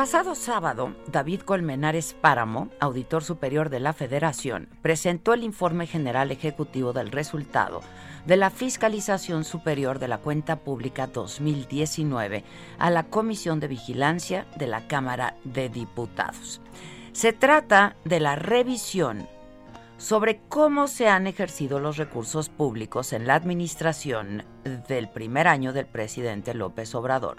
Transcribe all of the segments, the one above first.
Pasado sábado, David Colmenares Páramo, auditor superior de la Federación, presentó el informe general ejecutivo del resultado de la Fiscalización Superior de la Cuenta Pública 2019 a la Comisión de Vigilancia de la Cámara de Diputados. Se trata de la revisión sobre cómo se han ejercido los recursos públicos en la administración del primer año del presidente López Obrador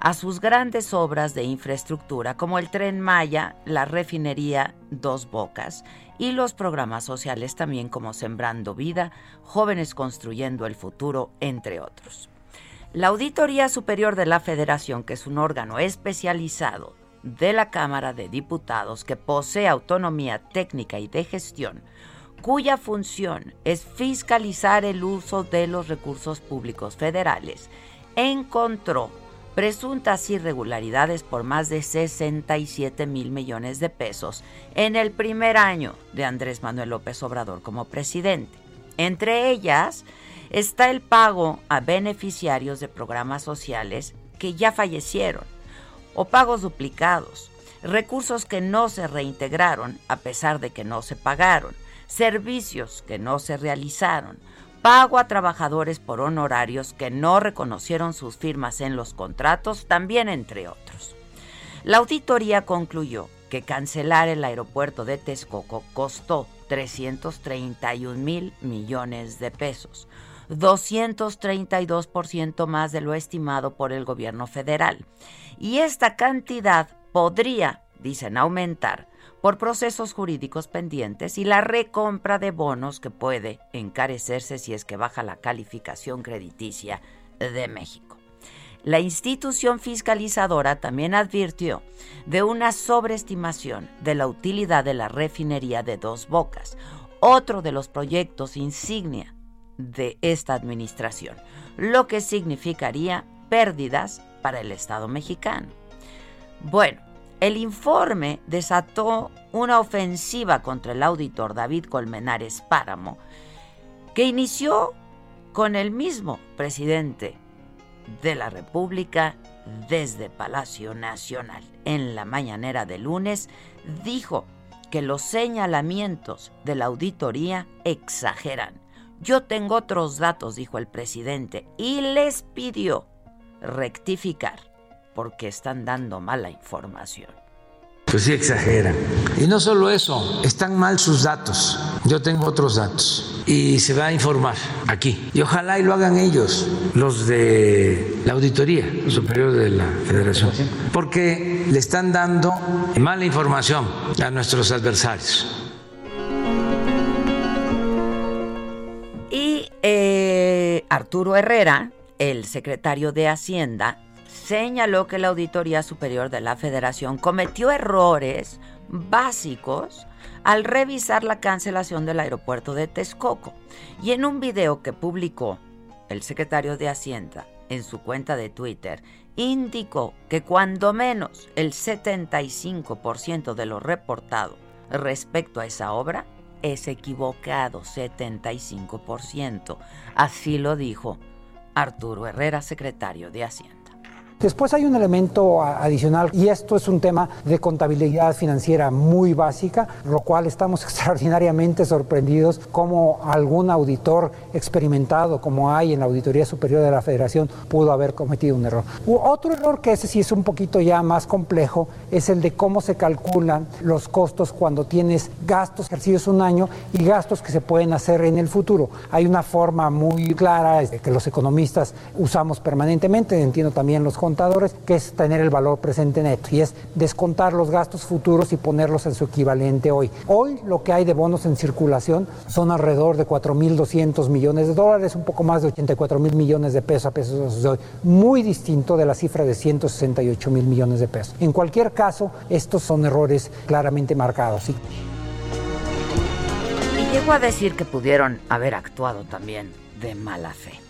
a sus grandes obras de infraestructura como el tren Maya, la refinería Dos Bocas y los programas sociales también como Sembrando Vida, Jóvenes Construyendo el Futuro, entre otros. La Auditoría Superior de la Federación, que es un órgano especializado de la Cámara de Diputados que posee autonomía técnica y de gestión, cuya función es fiscalizar el uso de los recursos públicos federales, encontró presuntas irregularidades por más de 67 mil millones de pesos en el primer año de Andrés Manuel López Obrador como presidente. Entre ellas está el pago a beneficiarios de programas sociales que ya fallecieron o pagos duplicados, recursos que no se reintegraron a pesar de que no se pagaron, servicios que no se realizaron, pago a trabajadores por honorarios que no reconocieron sus firmas en los contratos, también entre otros. La auditoría concluyó que cancelar el aeropuerto de Texcoco costó 331 mil millones de pesos, 232% más de lo estimado por el gobierno federal. Y esta cantidad podría, dicen, aumentar por procesos jurídicos pendientes y la recompra de bonos que puede encarecerse si es que baja la calificación crediticia de México. La institución fiscalizadora también advirtió de una sobreestimación de la utilidad de la refinería de Dos Bocas, otro de los proyectos insignia de esta administración, lo que significaría pérdidas para el Estado mexicano. Bueno, el informe desató una ofensiva contra el auditor David Colmenares Páramo, que inició con el mismo presidente de la República desde Palacio Nacional. En la mañanera de lunes dijo que los señalamientos de la auditoría exageran. Yo tengo otros datos, dijo el presidente, y les pidió rectificar porque están dando mala información. Pues sí, exageran. Y no solo eso, están mal sus datos. Yo tengo otros datos y se va a informar aquí. Y ojalá y lo hagan ellos, los de la Auditoría Superior de la Federación, porque le están dando mala información a nuestros adversarios. Eh, Arturo Herrera, el secretario de Hacienda, señaló que la Auditoría Superior de la Federación cometió errores básicos al revisar la cancelación del aeropuerto de Texcoco. Y en un video que publicó el secretario de Hacienda en su cuenta de Twitter, indicó que cuando menos el 75% de lo reportado respecto a esa obra es equivocado, 75%. Así lo dijo Arturo Herrera, secretario de Hacienda. Después hay un elemento adicional y esto es un tema de contabilidad financiera muy básica, lo cual estamos extraordinariamente sorprendidos como algún auditor experimentado como hay en la Auditoría Superior de la Federación pudo haber cometido un error. Otro error que ese sí es un poquito ya más complejo es el de cómo se calculan los costos cuando tienes gastos ejercidos un año y gastos que se pueden hacer en el futuro. Hay una forma muy clara que los economistas usamos permanentemente, entiendo también los contadores, que es tener el valor presente neto y es descontar los gastos futuros y ponerlos en su equivalente hoy. Hoy lo que hay de bonos en circulación son alrededor de 4.200 millones de dólares, un poco más de 84 mil millones de pesos a pesos de hoy, muy distinto de la cifra de 168 mil millones de pesos. En cualquier caso, estos son errores claramente marcados. ¿sí? Y llegó a decir que pudieron haber actuado también de mala fe.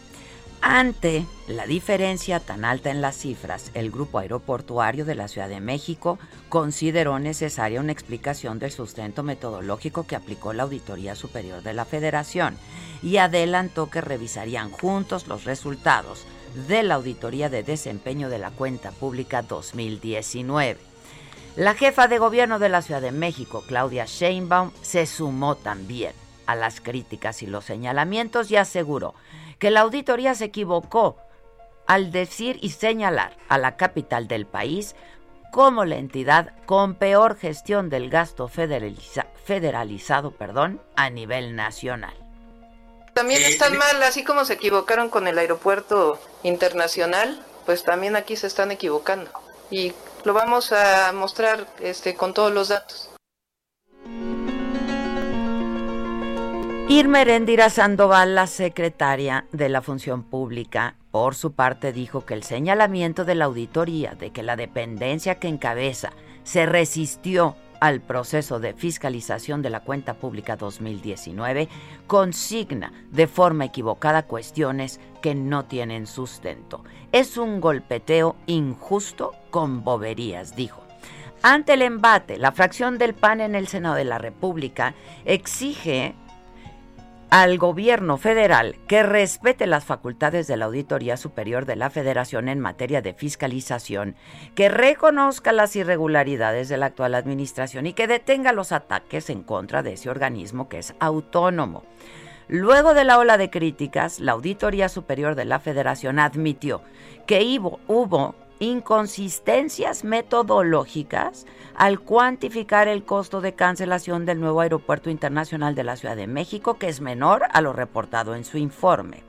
Ante la diferencia tan alta en las cifras, el Grupo Aeroportuario de la Ciudad de México consideró necesaria una explicación del sustento metodológico que aplicó la Auditoría Superior de la Federación y adelantó que revisarían juntos los resultados de la Auditoría de Desempeño de la Cuenta Pública 2019. La jefa de gobierno de la Ciudad de México, Claudia Sheinbaum, se sumó también a las críticas y los señalamientos y aseguró que la auditoría se equivocó al decir y señalar a la capital del país como la entidad con peor gestión del gasto federalizado perdón, a nivel nacional. También están mal, así como se equivocaron con el aeropuerto internacional, pues también aquí se están equivocando. Y lo vamos a mostrar este, con todos los datos. Irma Erendira Sandoval, la secretaria de la Función Pública, por su parte dijo que el señalamiento de la auditoría de que la dependencia que encabeza se resistió al proceso de fiscalización de la cuenta pública 2019 consigna de forma equivocada cuestiones que no tienen sustento. Es un golpeteo injusto con boberías, dijo. Ante el embate, la fracción del PAN en el Senado de la República exige al gobierno federal que respete las facultades de la Auditoría Superior de la Federación en materia de fiscalización, que reconozca las irregularidades de la actual administración y que detenga los ataques en contra de ese organismo que es autónomo. Luego de la ola de críticas, la Auditoría Superior de la Federación admitió que hubo, inconsistencias metodológicas al cuantificar el costo de cancelación del nuevo aeropuerto internacional de la Ciudad de México, que es menor a lo reportado en su informe.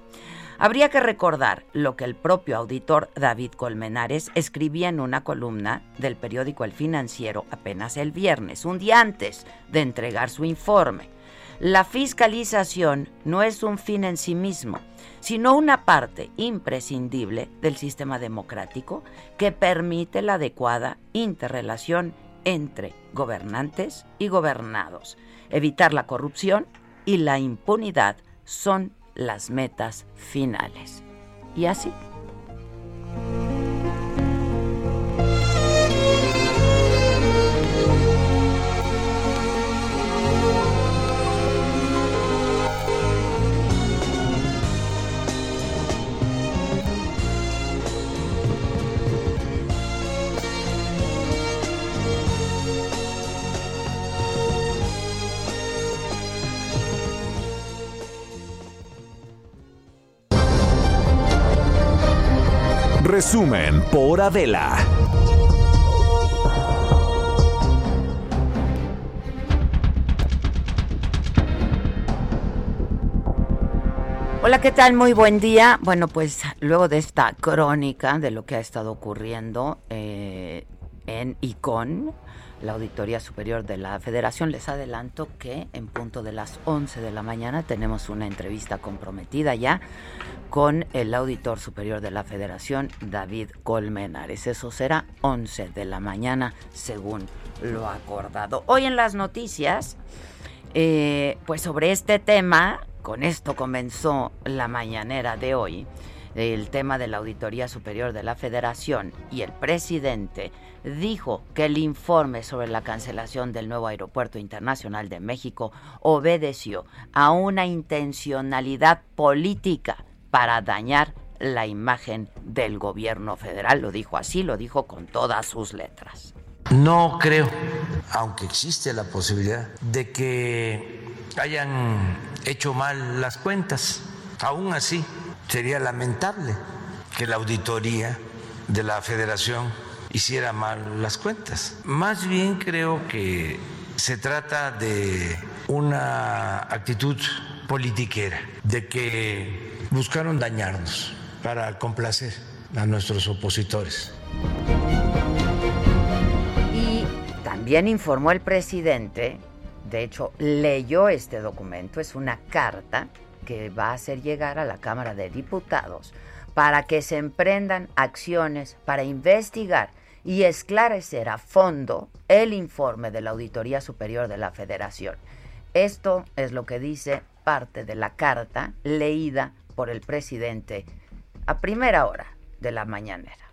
Habría que recordar lo que el propio auditor David Colmenares escribía en una columna del periódico El Financiero apenas el viernes, un día antes de entregar su informe. La fiscalización no es un fin en sí mismo, sino una parte imprescindible del sistema democrático que permite la adecuada interrelación entre gobernantes y gobernados. Evitar la corrupción y la impunidad son las metas finales. Y así. Resumen por Adela. Hola, ¿qué tal? Muy buen día. Bueno, pues luego de esta crónica de lo que ha estado ocurriendo eh, en ICON, la Auditoría Superior de la Federación, les adelanto que en punto de las 11 de la mañana tenemos una entrevista comprometida ya con el Auditor Superior de la Federación, David Colmenares. Eso será 11 de la mañana, según lo acordado. Hoy en las noticias, eh, pues sobre este tema, con esto comenzó la mañanera de hoy, el tema de la Auditoría Superior de la Federación y el presidente dijo que el informe sobre la cancelación del nuevo Aeropuerto Internacional de México obedeció a una intencionalidad política para dañar la imagen del gobierno federal. Lo dijo así, lo dijo con todas sus letras. No creo, aunque existe la posibilidad de que hayan hecho mal las cuentas. Aún así, sería lamentable que la auditoría de la federación hiciera mal las cuentas. Más bien creo que se trata de una actitud politiquera, de que buscaron dañarnos para complacer a nuestros opositores. Y también informó el presidente de hecho, leyó este documento, es una carta que va a hacer llegar a la Cámara de Diputados para que se emprendan acciones para investigar y esclarecer a fondo el informe de la Auditoría Superior de la Federación. Esto es lo que dice parte de la carta leída por el presidente a primera hora de la mañanera.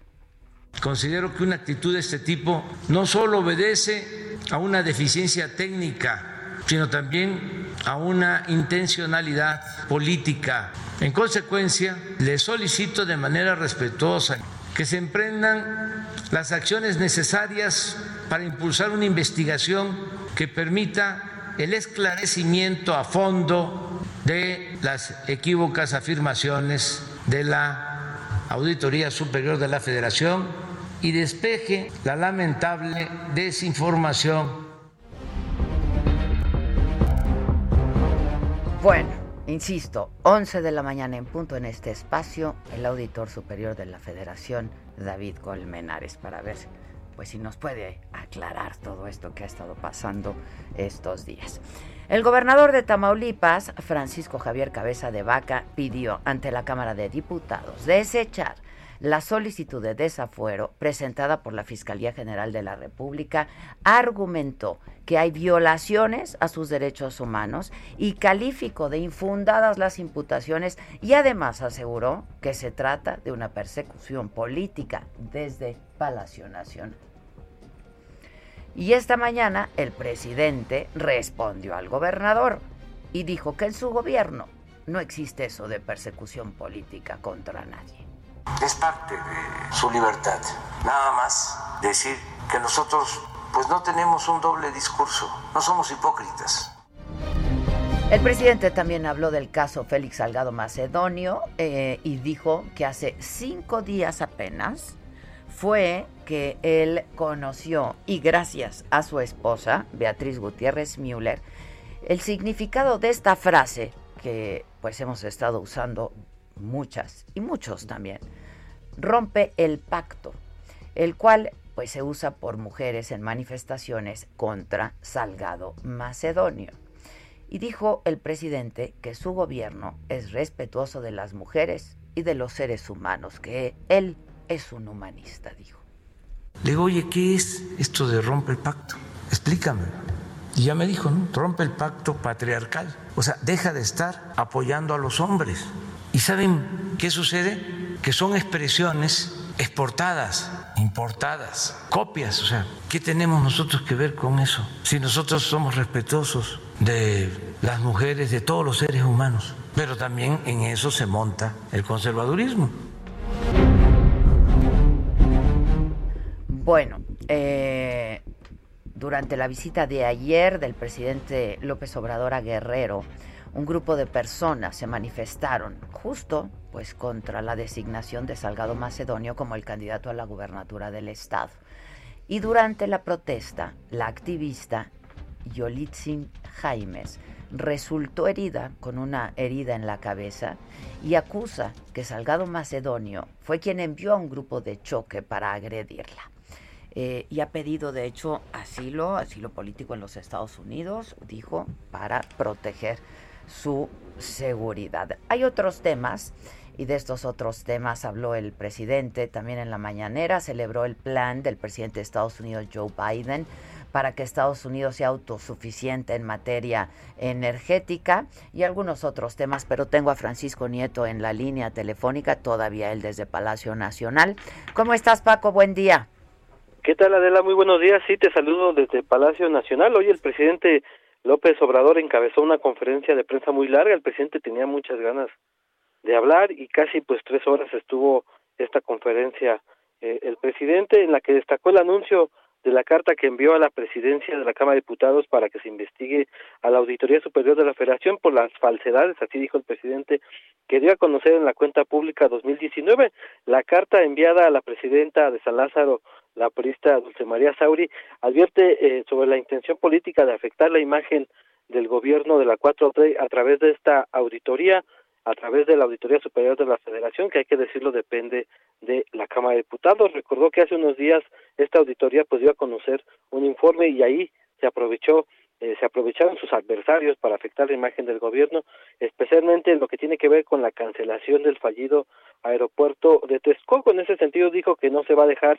Considero que una actitud de este tipo no solo obedece a una deficiencia técnica, sino también a una intencionalidad política. En consecuencia, le solicito de manera respetuosa que se emprendan las acciones necesarias para impulsar una investigación que permita el esclarecimiento a fondo de las equívocas afirmaciones de la Auditoría Superior de la Federación y despeje la lamentable desinformación. Bueno, insisto, 11 de la mañana en punto en este espacio, el auditor superior de la Federación, David Colmenares, para ver pues si nos puede aclarar todo esto que ha estado pasando estos días. El gobernador de Tamaulipas, Francisco Javier Cabeza de Vaca, pidió ante la Cámara de Diputados desechar la solicitud de desafuero presentada por la Fiscalía General de la República argumentó que hay violaciones a sus derechos humanos y calificó de infundadas las imputaciones y además aseguró que se trata de una persecución política desde Palacio Nacional. Y esta mañana el presidente respondió al gobernador y dijo que en su gobierno no existe eso de persecución política contra nadie es parte de su libertad. Nada más decir que nosotros pues no tenemos un doble discurso, no somos hipócritas. El presidente también habló del caso Félix Salgado Macedonio eh, y dijo que hace cinco días apenas fue que él conoció, y gracias a su esposa, Beatriz Gutiérrez Müller, el significado de esta frase que pues hemos estado usando muchas y muchos también, rompe el pacto, el cual pues se usa por mujeres en manifestaciones contra Salgado Macedonio. Y dijo el presidente que su gobierno es respetuoso de las mujeres y de los seres humanos, que él es un humanista, dijo. Le digo, oye, ¿qué es esto de rompe el pacto? Explícame. Y ya me dijo, ¿no? Rompe el pacto patriarcal. O sea, deja de estar apoyando a los hombres. ¿Y saben qué sucede? Que son expresiones exportadas, importadas, copias. O sea, ¿qué tenemos nosotros que ver con eso? Si nosotros somos respetuosos de las mujeres, de todos los seres humanos. Pero también en eso se monta el conservadurismo. Bueno, eh, durante la visita de ayer del presidente López Obrador a Guerrero, un grupo de personas se manifestaron justo pues contra la designación de Salgado Macedonio como el candidato a la gubernatura del estado. Y durante la protesta, la activista Yolitzin Jaimes resultó herida con una herida en la cabeza y acusa que Salgado Macedonio fue quien envió a un grupo de choque para agredirla. Eh, y ha pedido, de hecho, asilo, asilo político en los Estados Unidos, dijo, para proteger su seguridad. Hay otros temas y de estos otros temas habló el presidente también en la mañanera, celebró el plan del presidente de Estados Unidos Joe Biden para que Estados Unidos sea autosuficiente en materia energética y algunos otros temas, pero tengo a Francisco Nieto en la línea telefónica, todavía él desde Palacio Nacional. ¿Cómo estás, Paco? Buen día. ¿Qué tal, Adela? Muy buenos días. Sí, te saludo desde Palacio Nacional. Hoy el presidente López Obrador encabezó una conferencia de prensa muy larga. El presidente tenía muchas ganas de hablar y casi pues tres horas estuvo esta conferencia eh, el presidente en la que destacó el anuncio de la carta que envió a la presidencia de la Cámara de Diputados para que se investigue a la Auditoría Superior de la Federación por las falsedades, así dijo el presidente, que dio a conocer en la cuenta pública 2019. La carta enviada a la presidenta de San Lázaro, la periodista Dulce María Sauri, advierte eh, sobre la intención política de afectar la imagen del gobierno de la 4T a través de esta auditoría a través de la Auditoría Superior de la Federación, que hay que decirlo depende de la Cámara de Diputados. Recordó que hace unos días esta auditoría pues dio a conocer un informe y ahí se aprovechó eh, se aprovecharon sus adversarios para afectar la imagen del gobierno, especialmente en lo que tiene que ver con la cancelación del fallido aeropuerto de Texcoco. En ese sentido dijo que no se va a dejar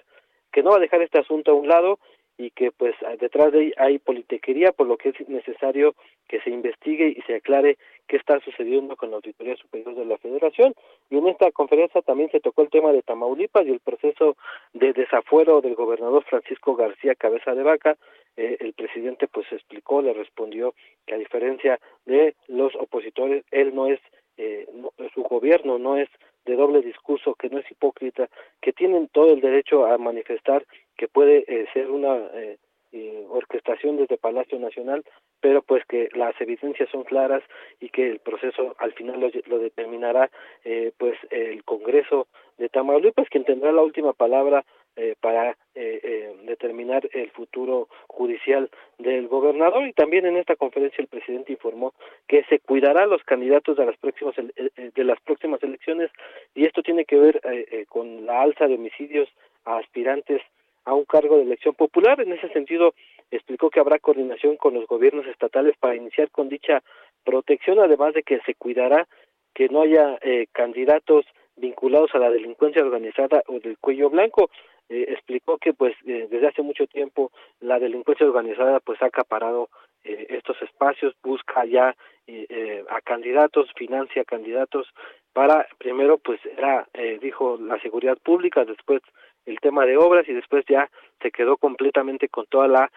que no va a dejar este asunto a un lado y que pues detrás de ahí hay politiquería, por lo que es necesario que se investigue y se aclare qué está sucediendo con la Auditoría Superior de la Federación. Y en esta conferencia también se tocó el tema de Tamaulipas y el proceso de desafuero del gobernador Francisco García Cabeza de Vaca. Eh, el presidente pues explicó, le respondió que a diferencia de los opositores, él no es, eh, su gobierno no es de doble discurso, que no es hipócrita, que tienen todo el derecho a manifestar que puede eh, ser una eh, eh, orquestación desde Palacio Nacional, pero pues que las evidencias son claras y que el proceso al final lo, lo determinará eh, pues el Congreso de Tamaulipas, quien tendrá la última palabra eh, para eh, eh, determinar el futuro judicial del gobernador. Y también en esta conferencia el presidente informó que se cuidará a los candidatos de las próximas de las próximas elecciones y esto tiene que ver con la alza de homicidios a aspirantes a un cargo de elección popular. En ese sentido explicó que habrá coordinación con los gobiernos estatales para iniciar con dicha protección además de que se cuidará que no haya candidatos vinculados a la delincuencia organizada o del cuello blanco eh, explicó que pues eh, desde hace mucho tiempo la delincuencia organizada pues ha acaparado eh, estos espacios busca ya eh, a candidatos financia candidatos para primero pues era dijo la seguridad pública después el tema de obras y después ya se quedó completamente con toda la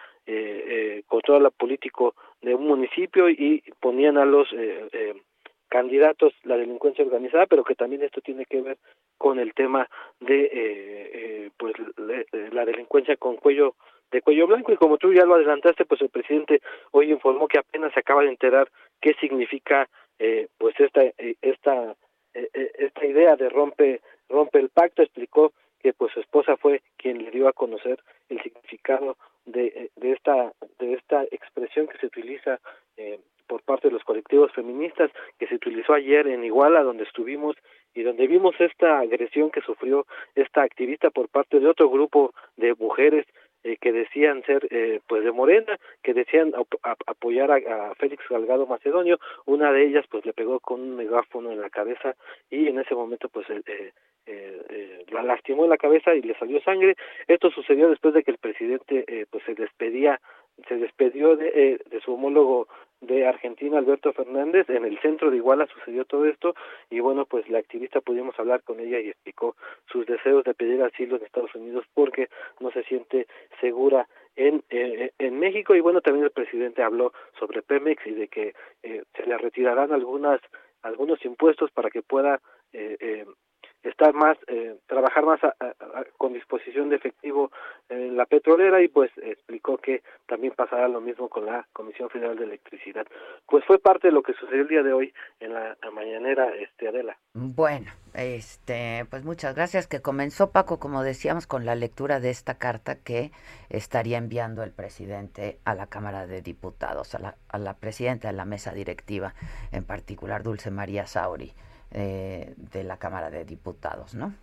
con toda la político de un municipio y ponían a los candidatos la delincuencia organizada, pero que también esto tiene que ver con el tema de eh, eh, pues la delincuencia con cuello de cuello blanco. Y como tú ya lo adelantaste, pues el presidente hoy informó que apenas se acaba de enterar qué significa eh, pues esta esta esta idea de rompe rompe el pacto, explicó que pues su esposa fue quien le dio a conocer el significado de, de esta de esta expresión que se utiliza eh, por parte de los colectivos feministas que se utilizó ayer en Iguala donde estuvimos y donde vimos esta agresión que sufrió esta activista por parte de otro grupo de mujeres eh, que decían ser eh, pues de Morena, que decían apoyar a, Félix Salgado Macedonio, una de ellas pues le pegó con un megáfono en la cabeza y en ese momento pues eh, eh, eh, la lastimó en la cabeza y le salió sangre. Esto sucedió después de que el presidente eh, pues se despedía se despedió de, eh, de su homólogo de Argentina, Alberto Fernández, en el centro de Iguala sucedió todo esto y bueno, pues la activista pudimos hablar con ella y explicó sus deseos de pedir asilo en Estados Unidos porque no se siente segura en, eh, en México. Y bueno, también el presidente habló sobre Pemex y de que eh, se le retirarán algunas algunos impuestos para que pueda eh, eh, estar más, eh, trabajar más con disposición de efectivo en la petrolera y pues explicó que también pasará lo mismo con la Comisión Federal de Electricidad. Pues fue parte de lo que sucedió el día de hoy en la, mañanera, este Adela. Bueno, este, pues muchas gracias. Que comenzó Paco, como decíamos, con la lectura de esta carta que estaría enviando el presidente a la Cámara de Diputados, a la, a la presidenta de la mesa directiva, en particular Dulce María Sauri. Eh, de la Cámara de Diputados, ¿no?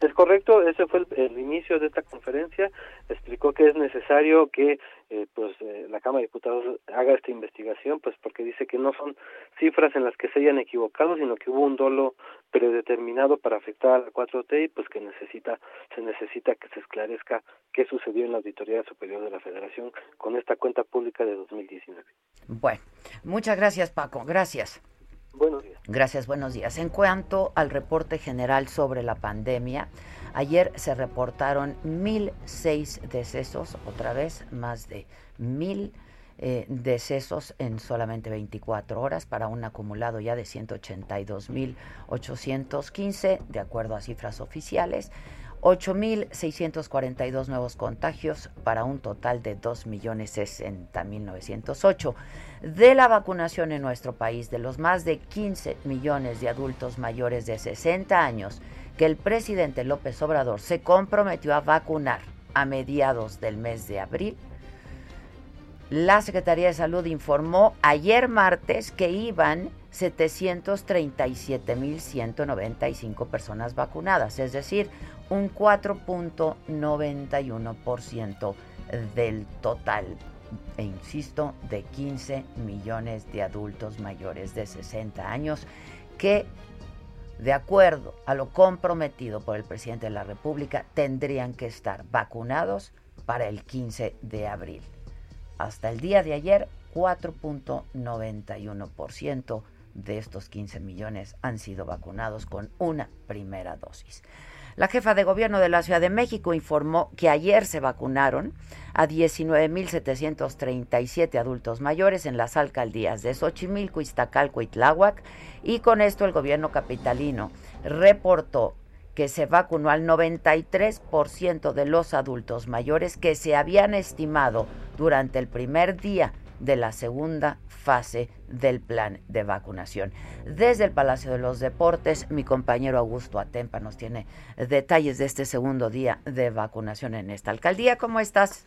Es correcto, ese fue el, inicio de esta conferencia. Explicó que es necesario que eh, pues eh, la Cámara de Diputados haga esta investigación, pues porque dice que no son cifras en las que se hayan equivocado, sino que hubo un dolo predeterminado para afectar a la 4T y pues que necesita se necesita que se esclarezca qué sucedió en la Auditoría Superior de la Federación con esta cuenta pública de 2019. Bueno, muchas gracias Paco, gracias. Buenos días. Gracias, buenos días. En cuanto al reporte general sobre la pandemia, ayer se reportaron 1.006 decesos, otra vez más de 1.000 eh, decesos en solamente 24 horas para un acumulado ya de 182.815, de acuerdo a cifras oficiales. 8.642 nuevos contagios para un total de 2.060.908. De la vacunación en nuestro país, de los más de 15 millones de adultos mayores de 60 años que el presidente López Obrador se comprometió a vacunar a mediados del mes de abril, la Secretaría de Salud informó ayer martes que iban 737.195 personas vacunadas, es decir, un 4.91% del total, e insisto, de 15 millones de adultos mayores de 60 años que, de acuerdo a lo comprometido por el presidente de la República, tendrían que estar vacunados para el 15 de abril. Hasta el día de ayer, 4.91% de estos 15 millones han sido vacunados con una primera dosis. La jefa de gobierno de la Ciudad de México informó que ayer se vacunaron a 19.737 adultos mayores en las alcaldías de Xochimilco, Iztacalco y Tláhuac y con esto el gobierno capitalino reportó que se vacunó al 93% de los adultos mayores que se habían estimado durante el primer día de la segunda fase del plan de vacunación. Desde el Palacio de los Deportes, mi compañero Augusto Atempa nos tiene detalles de este segundo día de vacunación en esta alcaldía. ¿Cómo estás?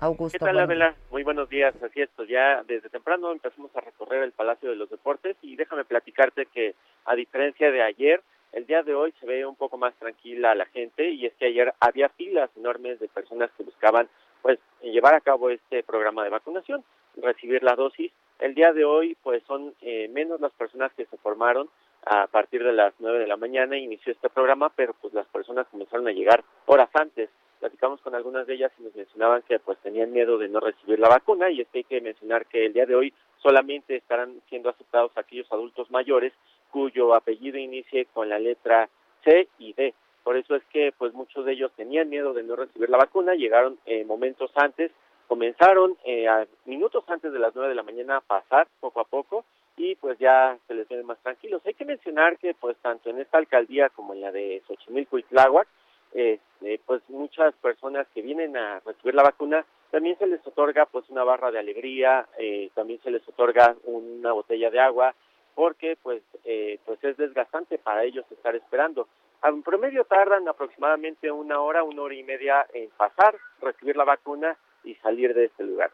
Augusto. ¿Qué tal, Abela? Muy buenos días. Así es, pues ya desde temprano empezamos a recorrer el Palacio de los Deportes y déjame platicarte que a diferencia de ayer, el día de hoy se ve un poco más tranquila la gente y es que ayer había filas enormes de personas que buscaban pues llevar a cabo este programa de vacunación, recibir la dosis. El día de hoy pues son eh, menos las personas que se formaron a partir de las nueve de la mañana inició este programa, pero pues las personas comenzaron a llegar horas antes. Platicamos con algunas de ellas y nos mencionaban que pues tenían miedo de no recibir la vacuna y es que hay que mencionar que el día de hoy solamente estarán siendo aceptados aquellos adultos mayores cuyo apellido inicie con la letra C y D. Por eso es que pues muchos de ellos tenían miedo de no recibir la vacuna, llegaron eh, momentos antes, comenzaron eh, a minutos antes de las nueve de la mañana a pasar poco a poco y pues ya se les ven más tranquilos. Hay que mencionar que pues tanto en esta alcaldía como en la de Xochimilco y Tláhuac, este, pues muchas personas que vienen a recibir la vacuna también se les otorga pues una barra de alegría, eh, también se les otorga una botella de agua, porque pues eh, pues es desgastante para ellos estar esperando. En promedio tardan aproximadamente una hora, una hora y media en pasar, recibir la vacuna y salir de este lugar.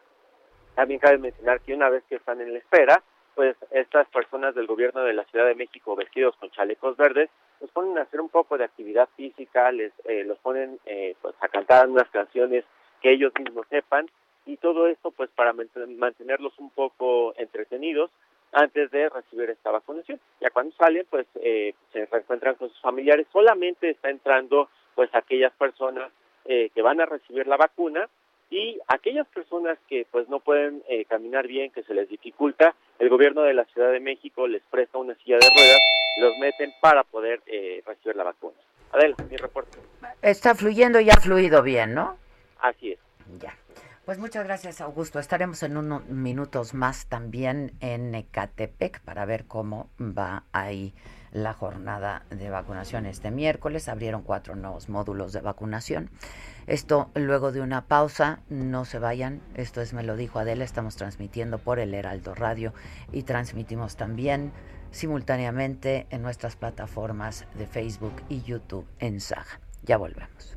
También cabe mencionar que una vez que están en la espera, pues estas personas del gobierno de la Ciudad de México vestidos con chalecos verdes los ponen a hacer un poco de actividad física, les eh, los ponen eh, pues a cantar unas canciones que ellos mismos sepan y todo esto pues para mantenerlos un poco entretenidos antes de recibir esta vacunación. Ya cuando salen, pues eh, se reencuentran con sus familiares. Solamente está entrando, pues, aquellas personas eh, que van a recibir la vacuna y aquellas personas que, pues, no pueden eh, caminar bien, que se les dificulta, el gobierno de la Ciudad de México les presta una silla de ruedas, los meten para poder recibir la vacuna. Adela, mi reporte. Está fluyendo y ha fluido bien, ¿no? Así es. Ya. Pues muchas gracias, Augusto. Estaremos en unos minutos más también en Ecatepec para ver cómo va ahí la jornada de vacunación este miércoles. Abrieron cuatro nuevos módulos de vacunación. Esto luego de una pausa, no se vayan. Esto es Me lo dijo Adela. Estamos transmitiendo por el Heraldo Radio y transmitimos también simultáneamente en nuestras plataformas de Facebook y YouTube en Saga. Ya volvemos.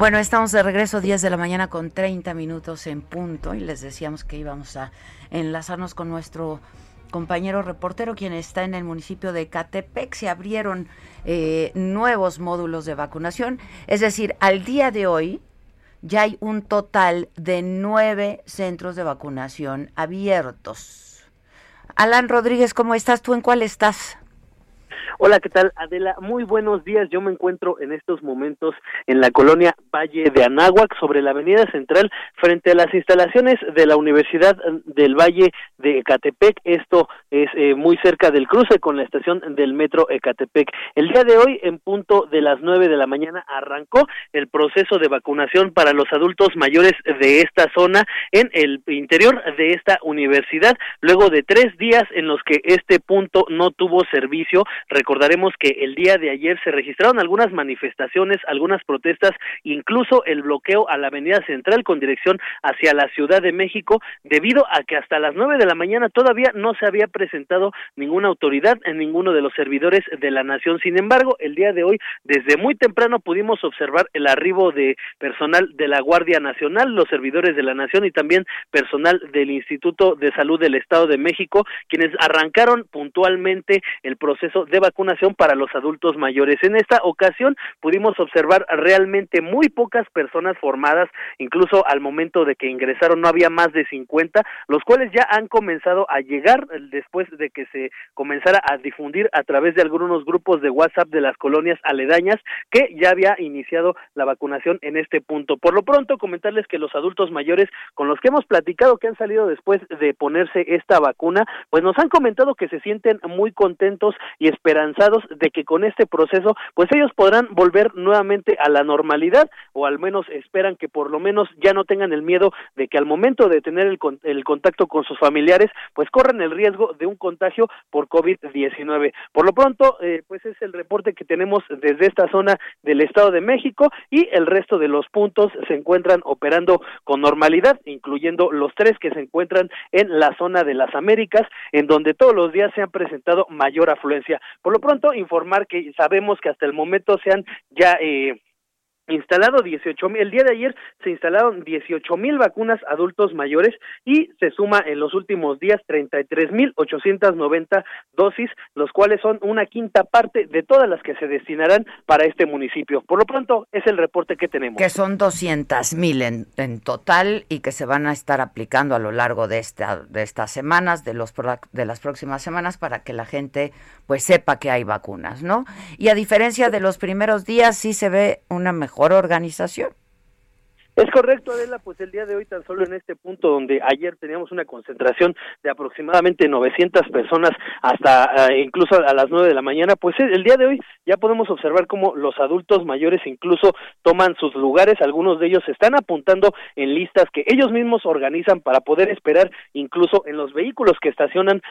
Bueno, estamos de regreso 10 de la mañana con 30 minutos en punto y les decíamos que íbamos a enlazarnos con nuestro compañero reportero quien está en el municipio de Catepec. Se abrieron eh, nuevos módulos de vacunación, es decir, al día de hoy ya hay un total de nueve centros de vacunación abiertos. Alan Rodríguez, ¿cómo estás? ¿Tú en cuál estás? Hola, ¿qué tal Adela? Muy buenos días. Yo me encuentro en estos momentos en la colonia Valle de Anáhuac, sobre la avenida central, frente a las instalaciones de la Universidad del Valle de Ecatepec. Esto es eh, muy cerca del cruce con la estación del metro Ecatepec. El día de hoy, en punto de las nueve de la mañana, arrancó el proceso de vacunación para los adultos mayores de esta zona en el interior de esta universidad, luego de tres días en los que este punto no tuvo servicio. Recordaremos que el día de ayer se registraron algunas manifestaciones, algunas protestas, incluso el bloqueo a la Avenida Central con dirección hacia la Ciudad de México, debido a que hasta las nueve de la mañana todavía no se había presentado ninguna autoridad en ninguno de los servidores de la nación. Sin embargo, el día de hoy, desde muy temprano pudimos observar el arribo de personal de la Guardia Nacional, los servidores de la nación y también personal del Instituto de Salud del Estado de México, quienes arrancaron puntualmente el proceso de vacunación para los adultos mayores. En esta ocasión pudimos observar realmente muy pocas personas formadas, incluso al momento de que ingresaron no había más de 50, los cuales ya han comenzado a llegar después de que se comenzara a difundir a través de algunos grupos de WhatsApp de las colonias aledañas que ya había iniciado la vacunación en este punto. Por lo pronto, comentarles que los adultos mayores con los que hemos platicado que han salido después de ponerse esta vacuna, pues nos han comentado que se sienten muy contentos y esperan de que con este proceso pues ellos podrán volver nuevamente a la normalidad o al menos esperan que por lo menos ya no tengan el miedo de que al momento de tener el, el contacto con sus familiares pues corren el riesgo de un contagio por COVID-19. Por lo pronto eh, pues es el reporte que tenemos desde esta zona del Estado de México y el resto de los puntos se encuentran operando con normalidad, incluyendo los tres que se encuentran en la zona de las Américas, en donde todos los días se han presentado mayor afluencia. Lo pronto, informar que sabemos que hasta el momento se han ya eh, instalado 18 mil, el día de ayer se instalaron 18 mil vacunas adultos mayores y se suma en los últimos días 33 mil 890 dosis, los cuales son una quinta parte de todas las que se destinarán para este municipio. Por lo pronto es el reporte que tenemos. Que son 200 mil en, en, total y que se van a estar aplicando a lo largo de, esta, de estas semanas, de, los, de las próximas semanas, para que la gente pues sepa que hay vacunas, ¿no? Y a diferencia de los primeros días sí se ve una mejor organización. Es correcto, Adela, pues el día de hoy tan solo en este punto donde ayer teníamos una concentración de aproximadamente 900 personas hasta eh, incluso a las 9 de la mañana, pues el día de hoy ya podemos observar cómo los adultos mayores incluso toman sus lugares, algunos de ellos están apuntando en listas que ellos mismos organizan para poder esperar incluso en los vehículos que estacionan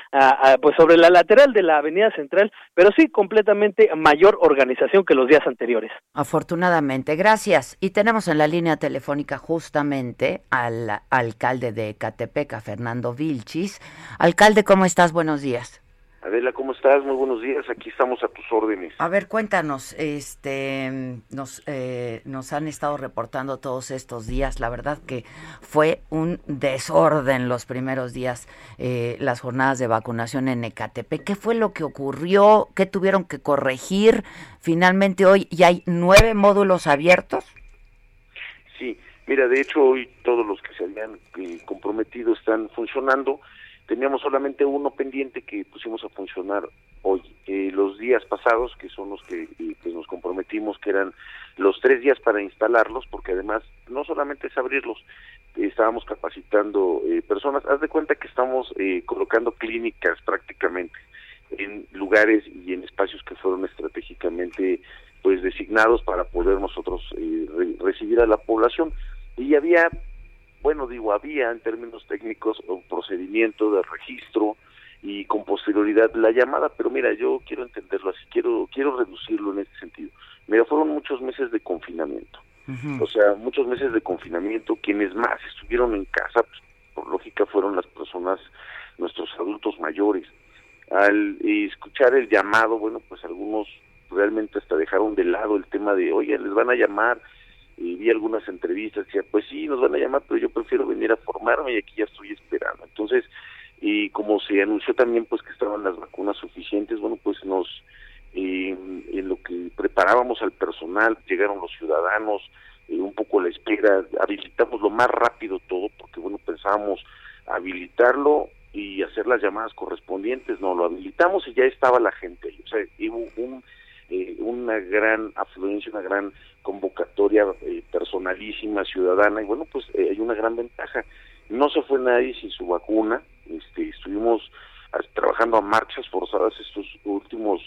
pues sobre la lateral de la Avenida Central, pero sí completamente mayor organización que los días anteriores. Afortunadamente, gracias. Y tenemos en la línea telefónica justamente al alcalde de Catepec, Fernando Vilchis. Alcalde, ¿cómo estás? Buenos días. Adela, ¿cómo estás? Muy buenos días. Aquí estamos a tus órdenes. A ver, cuéntanos. Este, nos eh, nos han estado reportando todos estos días. La verdad que fue un desorden los primeros días eh, las jornadas de vacunación en Ecatepec. ¿Qué fue lo que ocurrió? ¿Qué tuvieron que corregir? Finalmente hoy ya hay nueve módulos abiertos. Mira, de hecho hoy todos los que se habían eh, comprometido están funcionando Teníamos solamente uno pendiente que pusimos a funcionar hoy. Eh, los días pasados, que son los que pues nos comprometimos, que eran los tres días para instalarlos, porque además no solamente es abrirlos, estábamos capacitando eh, personas. Haz de cuenta que estamos eh, colocando clínicas prácticamente en lugares y en espacios que fueron estratégicamente pues designados para poder nosotros recibir a la población y había bueno, digo, había en términos técnicos un procedimiento de registro y con posterioridad la llamada, pero mira, yo quiero entenderlo así, quiero quiero reducirlo en este sentido. Mira, fueron muchos meses de confinamiento. O sea, muchos meses de confinamiento, quienes más estuvieron en casa, pues, por lógica fueron las personas, nuestros adultos mayores. Al escuchar el llamado, bueno, pues algunos realmente hasta dejaron de lado el tema de, oye, les van a llamar, y vi algunas entrevistas, decía, pues sí, nos van a llamar, pero yo prefiero venir a formarme y aquí ya estoy esperando. Entonces, y como se anunció también pues que estaban las vacunas suficientes, bueno, pues nos, en lo que preparábamos al personal, llegaron los ciudadanos, un poco la espera, habilitamos lo más rápido todo, porque bueno, pensábamos habilitarlo y hacer las llamadas correspondientes, no, lo habilitamos y ya estaba la gente, o sea, hubo un eh, una gran afluencia, una gran convocatoria eh, personalísima, ciudadana, y bueno, pues eh, hay una gran ventaja. No se fue nadie sin su vacuna, este, estuvimos trabajando a marchas forzadas estos últimos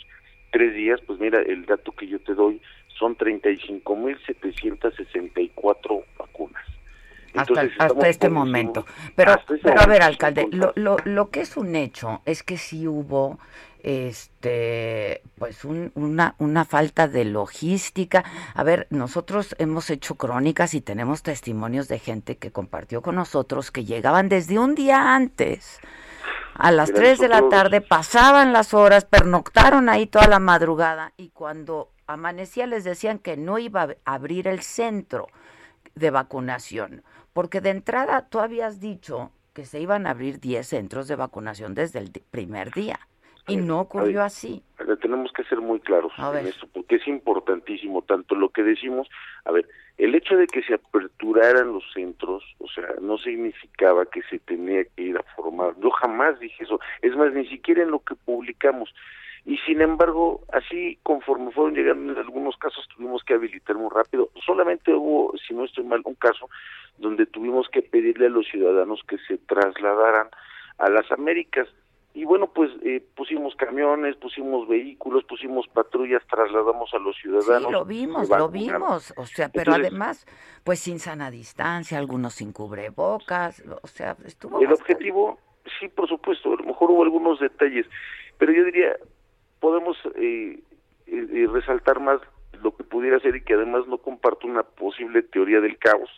tres días, pues mira, el dato que yo te doy son 35.764 vacunas. hasta, hasta este momento. Pero, este pero a ver, alcalde, lo, lo, lo que es un hecho es que sí hubo este pues una, una falta de logística. A ver, nosotros hemos hecho crónicas y tenemos testimonios de gente que compartió con nosotros que llegaban desde un día antes. A las 3 de la tarde pasaban las horas, pernoctaron ahí toda la madrugada y cuando amanecía les decían que no iba a abrir el centro de vacunación, porque de entrada tú habías dicho que se iban a abrir 10 centros de vacunación desde el primer día. Y no ocurrió así. tenemos que ser muy claros en esto, porque es importantísimo tanto lo que decimos. A ver, el hecho de que se aperturaran los centros, o sea, no significaba que se tenía que ir a formar. Yo jamás dije eso. Es más, ni siquiera en lo que publicamos. Y sin embargo, así conforme fueron llegando en algunos casos tuvimos que habilitar muy rápido. Solamente hubo, si no estoy mal, un caso donde tuvimos que pedirle a los ciudadanos que se trasladaran a las Américas y bueno, pues eh, pusimos camiones, pusimos vehículos, pusimos patrullas, trasladamos a los ciudadanos. Sí, lo vimos, lo vimos, o sea, pero además, pues sin sana distancia, algunos sin cubrebocas, o sea, estuvo... El objetivo, sí, por supuesto, a lo mejor hubo algunos detalles, pero yo diría, podemos eh, eh, resaltar más lo que pudiera ser y que además no comparto una posible teoría del caos.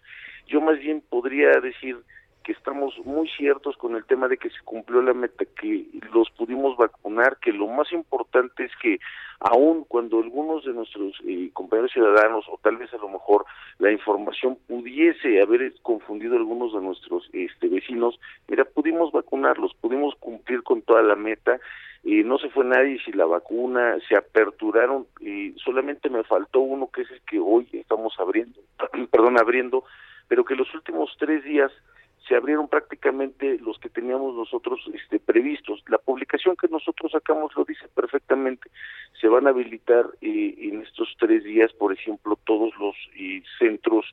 Yo más bien podría decir que estamos muy ciertos con el tema de que se cumplió la meta, que los pudimos vacunar, que lo más importante es que aun cuando algunos de nuestros eh, compañeros ciudadanos o tal vez a lo mejor la información pudiese haber confundido a algunos de nuestros este, vecinos, mira, pudimos vacunarlos, pudimos cumplir con toda la meta, y no se fue nadie si la vacuna, se aperturaron y solamente me faltó uno que es el que hoy estamos abriendo, perdón, abriendo, pero que los últimos tres días se abrieron prácticamente los que teníamos nosotros este, previstos. La publicación que nosotros sacamos lo dice perfectamente. Se van a habilitar eh, en estos tres días, por ejemplo, todos los eh, centros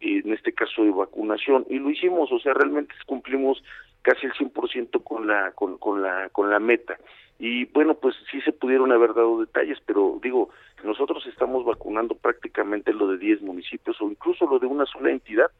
en este caso de vacunación y lo hicimos, o sea, realmente cumplimos casi el 100% con la con, con la con la meta. Y bueno, pues sí se pudieron haber dado detalles, pero digo, nosotros estamos vacunando prácticamente lo de 10 municipios o incluso lo de una sola entidad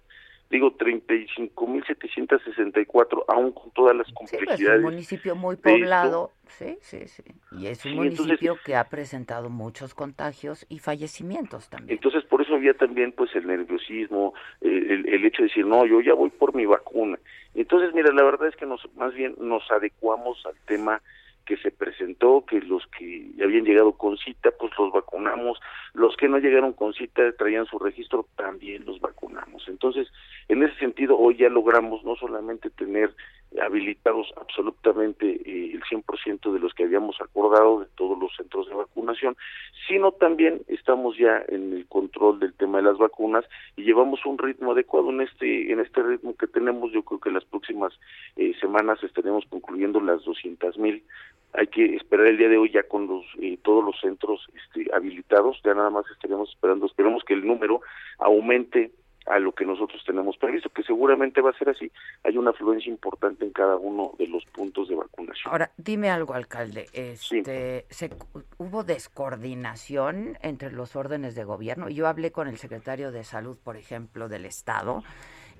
digo 35.764 aún con todas las complejidades. Sí, es un municipio muy poblado, sí, sí, sí. Y es un municipio que ha presentado muchos contagios y fallecimientos también. Entonces por eso había también pues el nerviosismo, el, el, hecho de decir, no, yo ya voy por mi vacuna. Entonces, mira, la verdad es que nos más bien nos adecuamos al tema que se presentó, que los que habían llegado con cita, pues los vacunamos, los que no llegaron con cita traían su registro, también los vacunamos. Entonces, en ese sentido, hoy ya logramos no solamente tener habilitados absolutamente eh, el 100% de los que habíamos acordado de todos los centros de vacunación, sino también estamos ya en el control del tema de las vacunas y llevamos un ritmo adecuado en este en este ritmo que tenemos. Yo creo que las próximas eh, semanas estaremos concluyendo las 200 mil. Hay que esperar el día de hoy ya con los eh, todos los centros este, habilitados. Ya nada más estaremos esperando. Esperemos que el número aumente a lo que nosotros tenemos previsto, que seguramente va a ser así. Hay una afluencia importante en cada uno de los puntos de vacunación. Ahora, dime algo, alcalde. Este, se, ¿Hubo descoordinación entre los órdenes de gobierno? Yo hablé con el secretario de Salud, por ejemplo, del Estado,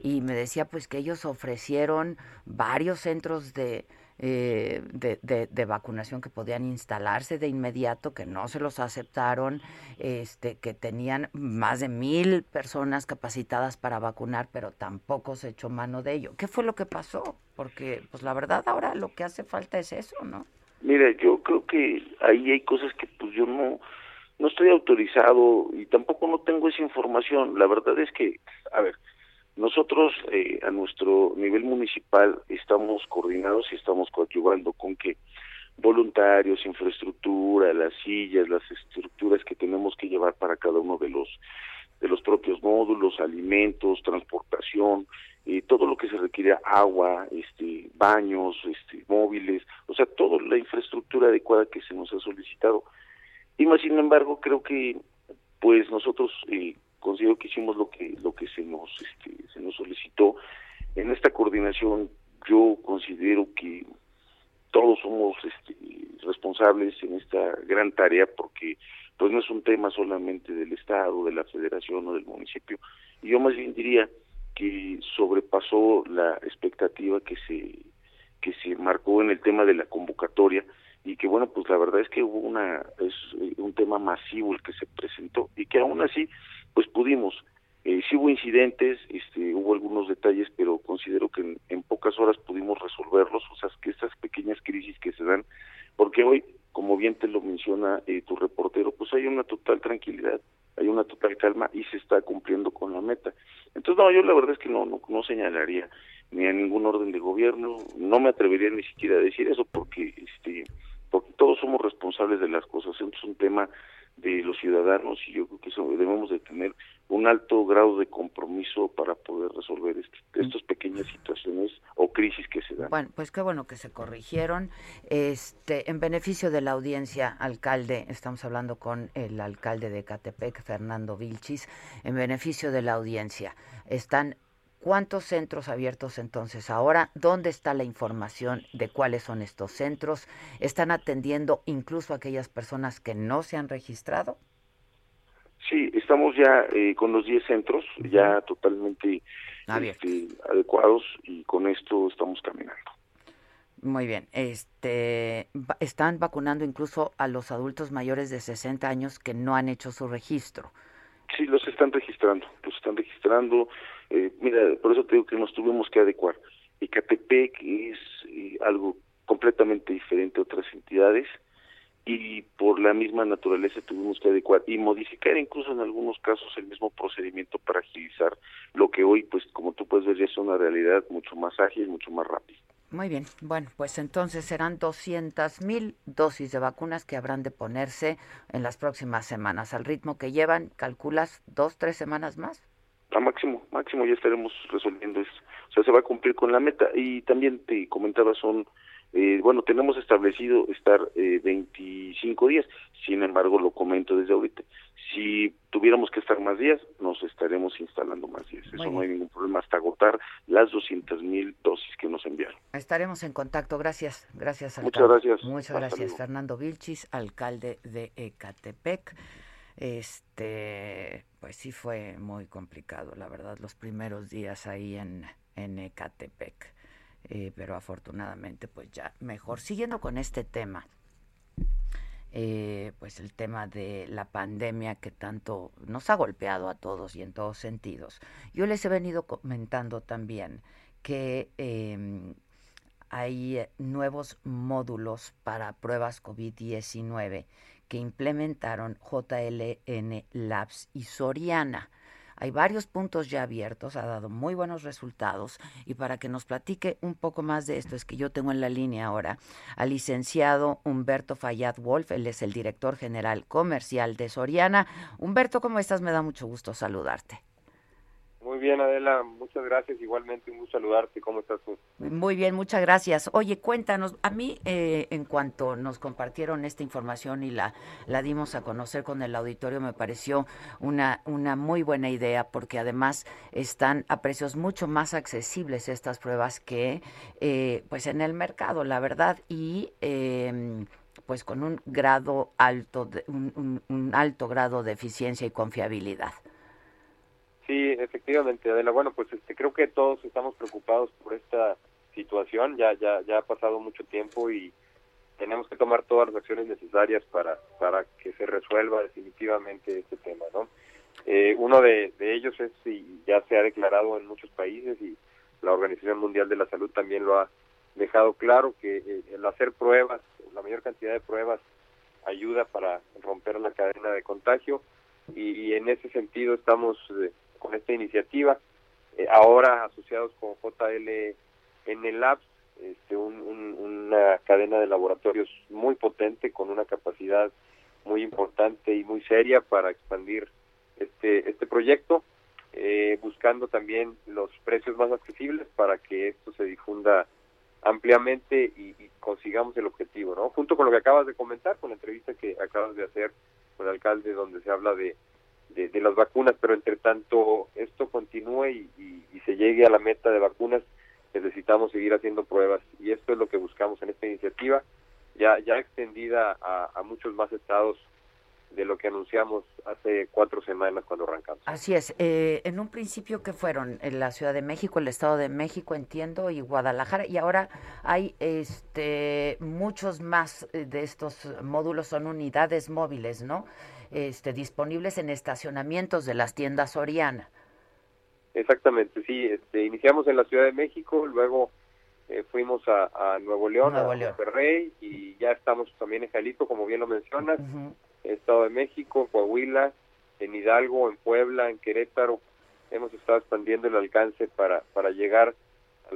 y me decía pues que ellos ofrecieron varios centros de eh, de, de, vacunación que podían instalarse de inmediato, que no se los aceptaron, este, que tenían más de mil personas capacitadas para vacunar, pero tampoco se echó mano de ello. ¿Qué fue lo que pasó? Porque, pues la verdad, ahora lo que hace falta es eso, ¿no? Mira, yo creo que ahí hay cosas que pues yo no no estoy autorizado y tampoco no tengo esa información. La verdad es que, a ver, nosotros eh, a nuestro nivel municipal estamos coordinados y estamos coadyuvando con que voluntarios, infraestructura, las sillas, las estructuras que tenemos que llevar para cada uno de los de los propios módulos, alimentos, transportación, eh, todo lo que se requiere, agua, este, baños, este, móviles, o sea, toda la infraestructura adecuada que se nos ha solicitado. Y más sin embargo, creo que pues nosotros eh, considero que hicimos lo que lo que se nos este, se nos solicitó. En esta coordinación yo considero que todos somos este, responsables en esta gran tarea porque pues no es un tema solamente del estado de la federación o del municipio. Y yo más bien diría que sobrepasó la expectativa que se que se marcó en el tema de la convocatoria y que bueno pues la verdad es que hubo una es un tema masivo el que se presentó y que aún así pues pudimos. Eh, sí hubo incidentes, este, hubo algunos detalles, pero considero que en, pocas horas pudimos resolverlos, o sea, que estas pequeñas crisis que se dan, porque hoy, como bien te lo menciona eh, tu reportero, pues hay una total tranquilidad, hay una total calma y se está cumpliendo con la meta. Entonces, no, yo la verdad es que no, no, no señalaría ni a ningún orden de gobierno, no me atrevería ni siquiera a decir eso porque, este, porque todos somos responsables de las cosas, es un tema de los ciudadanos y yo creo que eso debemos de tener un alto grado de compromiso para poder resolver este, estas pequeñas situaciones o crisis que se dan. Bueno, pues qué bueno que se corrigieron. Este, en beneficio de la audiencia, alcalde, estamos hablando con el alcalde de Catepec, Fernando Vilchis, en beneficio de la audiencia, están ¿Cuántos centros abiertos entonces ahora? ¿Dónde está la información de cuáles son estos centros? ¿Están atendiendo incluso a aquellas personas que no se han registrado? Sí, estamos ya eh, con los 10 centros, ya totalmente este, adecuados y con esto estamos caminando. Muy bien. Este, están vacunando incluso a los adultos mayores de 60 años que no han hecho su registro. Sí, los están registrando, los están registrando. Eh, mira, por eso te digo que nos tuvimos que adecuar. Ecatepec es eh, algo completamente diferente a otras entidades y por la misma naturaleza tuvimos que adecuar y modificar incluso en algunos casos el mismo procedimiento para agilizar lo que hoy, pues como tú puedes ver, ya es una realidad mucho más ágil, mucho más rápida. Muy bien, bueno, pues entonces serán 200 mil dosis de vacunas que habrán de ponerse en las próximas semanas. Al ritmo que llevan, ¿calculas dos, tres semanas más? A máximo, máximo ya estaremos resolviendo eso. O sea, se va a cumplir con la meta y también te comentaba, son eh, bueno, tenemos establecido estar eh, 25 días, sin embargo, lo comento desde ahorita. Si tuviéramos que estar más días, nos estaremos instalando más días. Eso no hay ningún problema hasta agotar las 200 mil dosis que nos enviaron. Estaremos en contacto. Gracias. Gracias, alcalde. Muchas gracias. Muchas gracias, Fernando Vilchis, alcalde de Ecatepec. Este, pues sí fue muy complicado, la verdad, los primeros días ahí en, en Ecatepec. Eh, pero afortunadamente pues ya mejor. Siguiendo con este tema, eh, pues el tema de la pandemia que tanto nos ha golpeado a todos y en todos sentidos. Yo les he venido comentando también que em, hay nuevos módulos para pruebas COVID-19 que implementaron JLN Labs y Soriana. Hay varios puntos ya abiertos, ha dado muy buenos resultados y para que nos platique un poco más de esto es que yo tengo en la línea ahora al licenciado Humberto Fayad Wolf, él es el director general comercial de Soriana. Humberto, ¿cómo estás? Me da mucho gusto saludarte. Muy bien, Adela, muchas gracias. Igualmente, un gusto saludarte. ¿Cómo estás tú? Muy bien, muchas gracias. Oye, cuéntanos, a mí, eh, en cuanto nos compartieron esta información y la, la dimos a conocer con el auditorio, me pareció una, una muy buena idea, porque además están a precios mucho más accesibles estas pruebas que eh, pues en el mercado, la verdad, y em, pues con un grado alto, de, un alto grado de eficiencia y confiabilidad. Sí, efectivamente, Adela. Bueno, pues este, creo que todos estamos preocupados por esta situación. Ya, ya, ya ha pasado mucho tiempo y tenemos que tomar todas las acciones necesarias para, para que se resuelva definitivamente este tema, ¿no? Eh, uno de, ellos es, y ya se ha declarado en muchos países y la Organización Mundial de la Salud también lo ha dejado claro, que eh, el hacer pruebas, la mayor cantidad de pruebas ayuda para romper la cadena de contagio y, en ese sentido estamos eh, con esta iniciativa. Eh, ahora asociados con JL Labs, este, una cadena de laboratorios muy potente con una capacidad muy importante y muy seria para expandir este, este proyecto, eh, buscando también los precios más accesibles para que esto se difunda ampliamente y, y, consigamos el objetivo, ¿no? Junto con lo que acabas de comentar, con la entrevista que acabas de hacer con el alcalde, donde se habla de de, las vacunas, pero entre tanto esto continúe y, se llegue a la meta de vacunas, necesitamos seguir haciendo pruebas y esto es lo que buscamos en esta iniciativa, ya, ya extendida a, muchos más estados de lo que anunciamos hace cuatro semanas cuando arrancamos. Así es. Eh, en un principio que fueron en la Ciudad de México, el Estado de México, entiendo, y Guadalajara, y ahora hay este muchos más eh, de estos módulos, son unidades móviles, ¿no? Este, disponibles en estacionamientos de las tiendas Soriana. Exactamente, sí. Este, iniciamos en la Ciudad de México, luego eh, fuimos a, Nuevo León, a Monterrey y ya estamos también en Jalisco, como bien lo mencionas, Estado de México, Coahuila, en Hidalgo, en Puebla, en Querétaro. Hemos estado expandiendo el alcance para, para llegar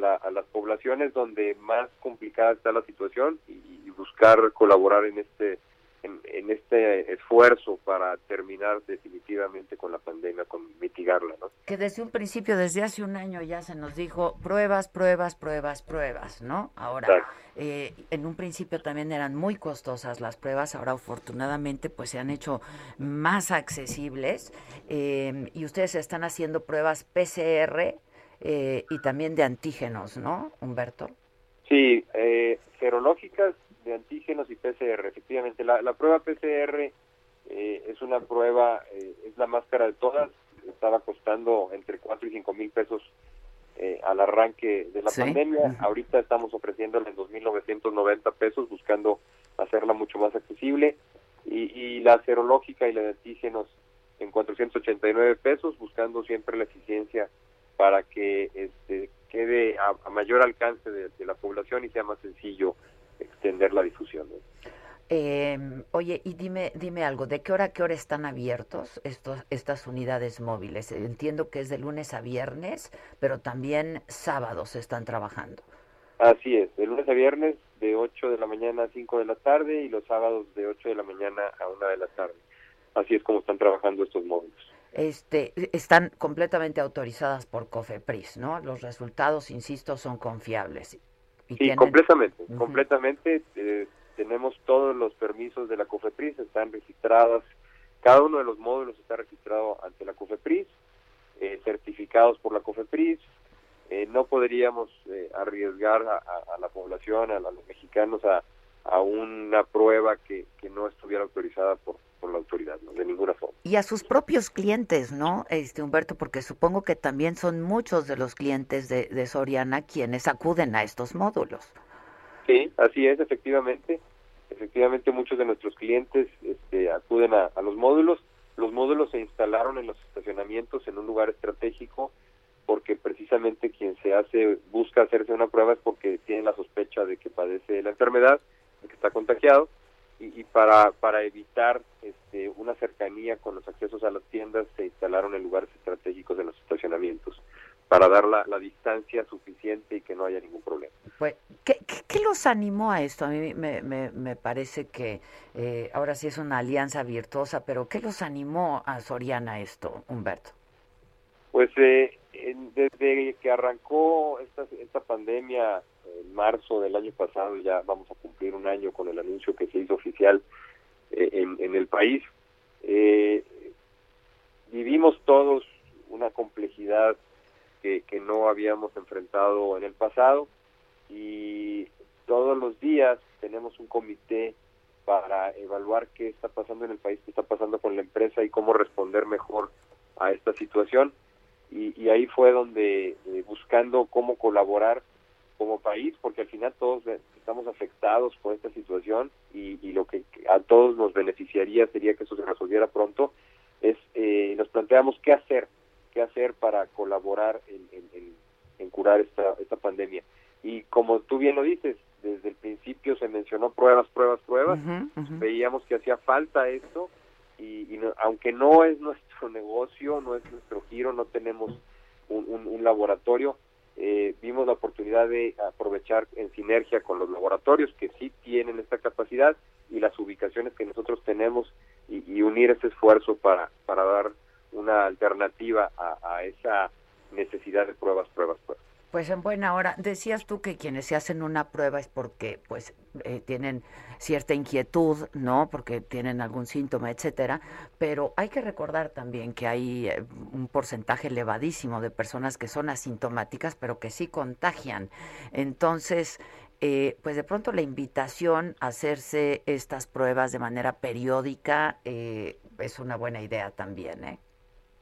a, a las poblaciones donde más complicada está la situación y buscar colaborar en este en, este esfuerzo para terminar definitivamente con la pandemia, con mitigarla, ¿no? Que desde un principio, desde hace un año ya se nos dijo pruebas, pruebas, pruebas, pruebas, ¿no? Ahora, eh, en un principio también eran muy costosas las pruebas, ahora afortunadamente pues se han hecho más accesibles eh, y ustedes están haciendo pruebas PCR eh, y también de antígenos, ¿no, Humberto? Sí, serológicas de antígenos y PCR. Efectivamente, la, la prueba PCR eh, es una prueba, eh, es la más cara de todas, estaba costando entre 4 y 5 mil pesos eh, al arranque de la pandemia. Ahorita estamos ofreciéndola en 2.990 pesos, buscando hacerla mucho más accesible. Y, y la serológica y la de antígenos en 489 pesos, buscando siempre la eficiencia para que este, quede a, mayor alcance de, de, la población y sea más sencillo extender la difusión. Em, oye, y dime, dime algo, ¿de qué hora a qué hora están abiertos estos, estas unidades móviles? Entiendo que es de lunes a viernes, pero también sábados están trabajando. Así es, de lunes a viernes de 8 de la mañana a 5 de la tarde y los sábados de 8 de la mañana a 1 de la tarde. Así es como están trabajando estos móviles. Este, están completamente autorizadas por COFEPRIS, ¿no? Los resultados, insisto, son confiables Sí, completamente, completamente. Eh, tenemos todos los permisos de la COFEPRIS, están registradas, cada uno de los módulos está registrado ante la COFEPRIS, eh, certificados por la COFEPRIS. Eh, no podríamos arriesgar a, la población, a, los mexicanos, a, a una prueba que, que no estuviera autorizada por, por la autoridad, ¿no? de ninguna forma. Y a sus propios clientes, ¿no, este Humberto? Porque supongo que también son muchos de los clientes de, de Soriana quienes acuden a estos módulos. Sí, así es, efectivamente. Efectivamente, muchos de nuestros clientes este, acuden a, los módulos. Los módulos se instalaron en los estacionamientos en un lugar estratégico porque precisamente quien se hace busca hacerse una prueba es porque tiene la sospecha de que padece la enfermedad, de que está contagiado y, para, para evitar este, una cercanía con los accesos a las tiendas se instalaron en lugares estratégicos de los estacionamientos para dar la, distancia suficiente y que no haya ningún problema. Pues, ¿qué, qué, los animó a esto? A mí me, me, me parece que eh, ahora sí es una alianza virtuosa, pero ¿qué los animó a Soriana esto, Humberto? Pues eh, desde que arrancó esta, esta pandemia en marzo del año pasado, ya vamos a cumplir un año con el anuncio que se hizo oficial eh, en, el país. Eh, vivimos todos una complejidad que, no habíamos enfrentado en el pasado y todos los días tenemos un comité para evaluar qué está pasando en el país, qué está pasando con la empresa y cómo responder mejor a esta situación. Y, ahí fue donde, eh, buscando cómo colaborar, como país, porque al final todos estamos afectados por esta situación y, lo que a todos nos beneficiaría sería que eso se resolviera pronto, es eh, nos planteamos qué hacer, qué hacer para colaborar en, curar esta, esta pandemia. Y como tú bien lo dices, desde el principio se mencionó pruebas, pruebas, pruebas, veíamos que hacía falta esto y, aunque no es nuestro negocio, no es nuestro giro, no tenemos un laboratorio, eh, vimos la oportunidad de aprovechar en sinergia con los laboratorios que sí tienen esta capacidad y las ubicaciones que nosotros tenemos y, unir ese esfuerzo para, para dar una alternativa a esa necesidad de pruebas, pruebas, pruebas. Pues en buena hora. Decías tú que quienes se hacen una prueba es porque pues eh, tienen cierta inquietud, ¿no? Porque tienen algún síntoma, etcétera. Pero hay que recordar también que hay eh, un porcentaje elevadísimo de personas que son asintomáticas, pero que sí contagian. Entonces, eh, pues de pronto la invitación a hacerse estas pruebas de manera periódica es una buena idea también, ¿eh?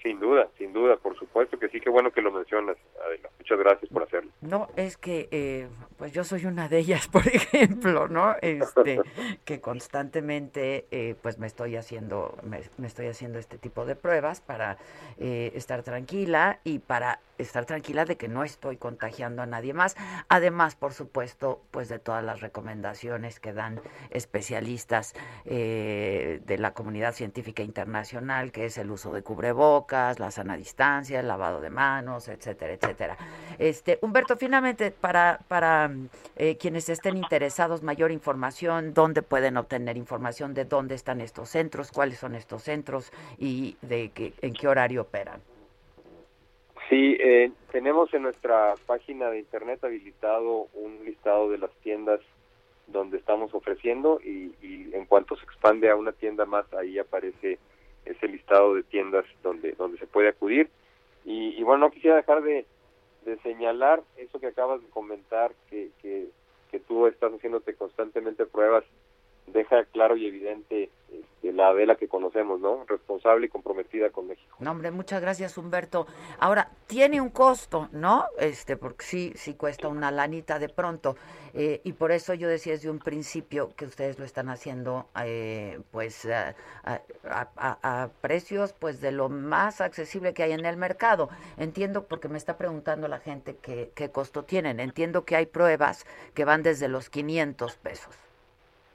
Sin duda, sin duda, por supuesto que sí, qué bueno que lo mencionas, Adela. Muchas gracias por hacerlo. No, es que eh, pues yo soy una de ellas, por ejemplo, ¿no? Este, que constantemente eh, pues me estoy haciendo, me, estoy haciendo este tipo de pruebas para eh, estar tranquila y para estar tranquila de que no estoy contagiando a nadie más. Además, por supuesto, pues de todas las recomendaciones que dan especialistas de la comunidad científica internacional, que es el uso de cubrebocas, la sana distancia, el lavado de manos, etcétera, etcétera. Este, Humberto, finalmente, para, para eh, quienes estén interesados, mayor información, ¿dónde pueden obtener información de dónde están estos centros, cuáles son estos centros y de qué, en qué horario operan? Sí, eh, tenemos en nuestra página de internet habilitado un listado de las tiendas donde estamos ofreciendo y, y en cuanto se expande a una tienda más, ahí aparece ese listado de tiendas donde, donde se puede acudir. Y, bueno, no quisiera dejar de, señalar eso que acabas de comentar, que, que, que tú estás haciéndote constantemente pruebas, deja claro y evidente este, la vela que conocemos, ¿no? Responsable y comprometida con México. No, hombre, muchas gracias, Humberto. Ahora, tiene un costo, ¿no? Este, porque sí, sí cuesta una lanita de pronto. Eh, y por eso yo decía desde un principio que ustedes lo están haciendo, eh, pues, a, a, precios, pues, de lo más accesible que hay en el mercado. Entiendo, porque me está preguntando la gente qué, qué costo tienen. Entiendo que hay pruebas que van desde los 500 pesos.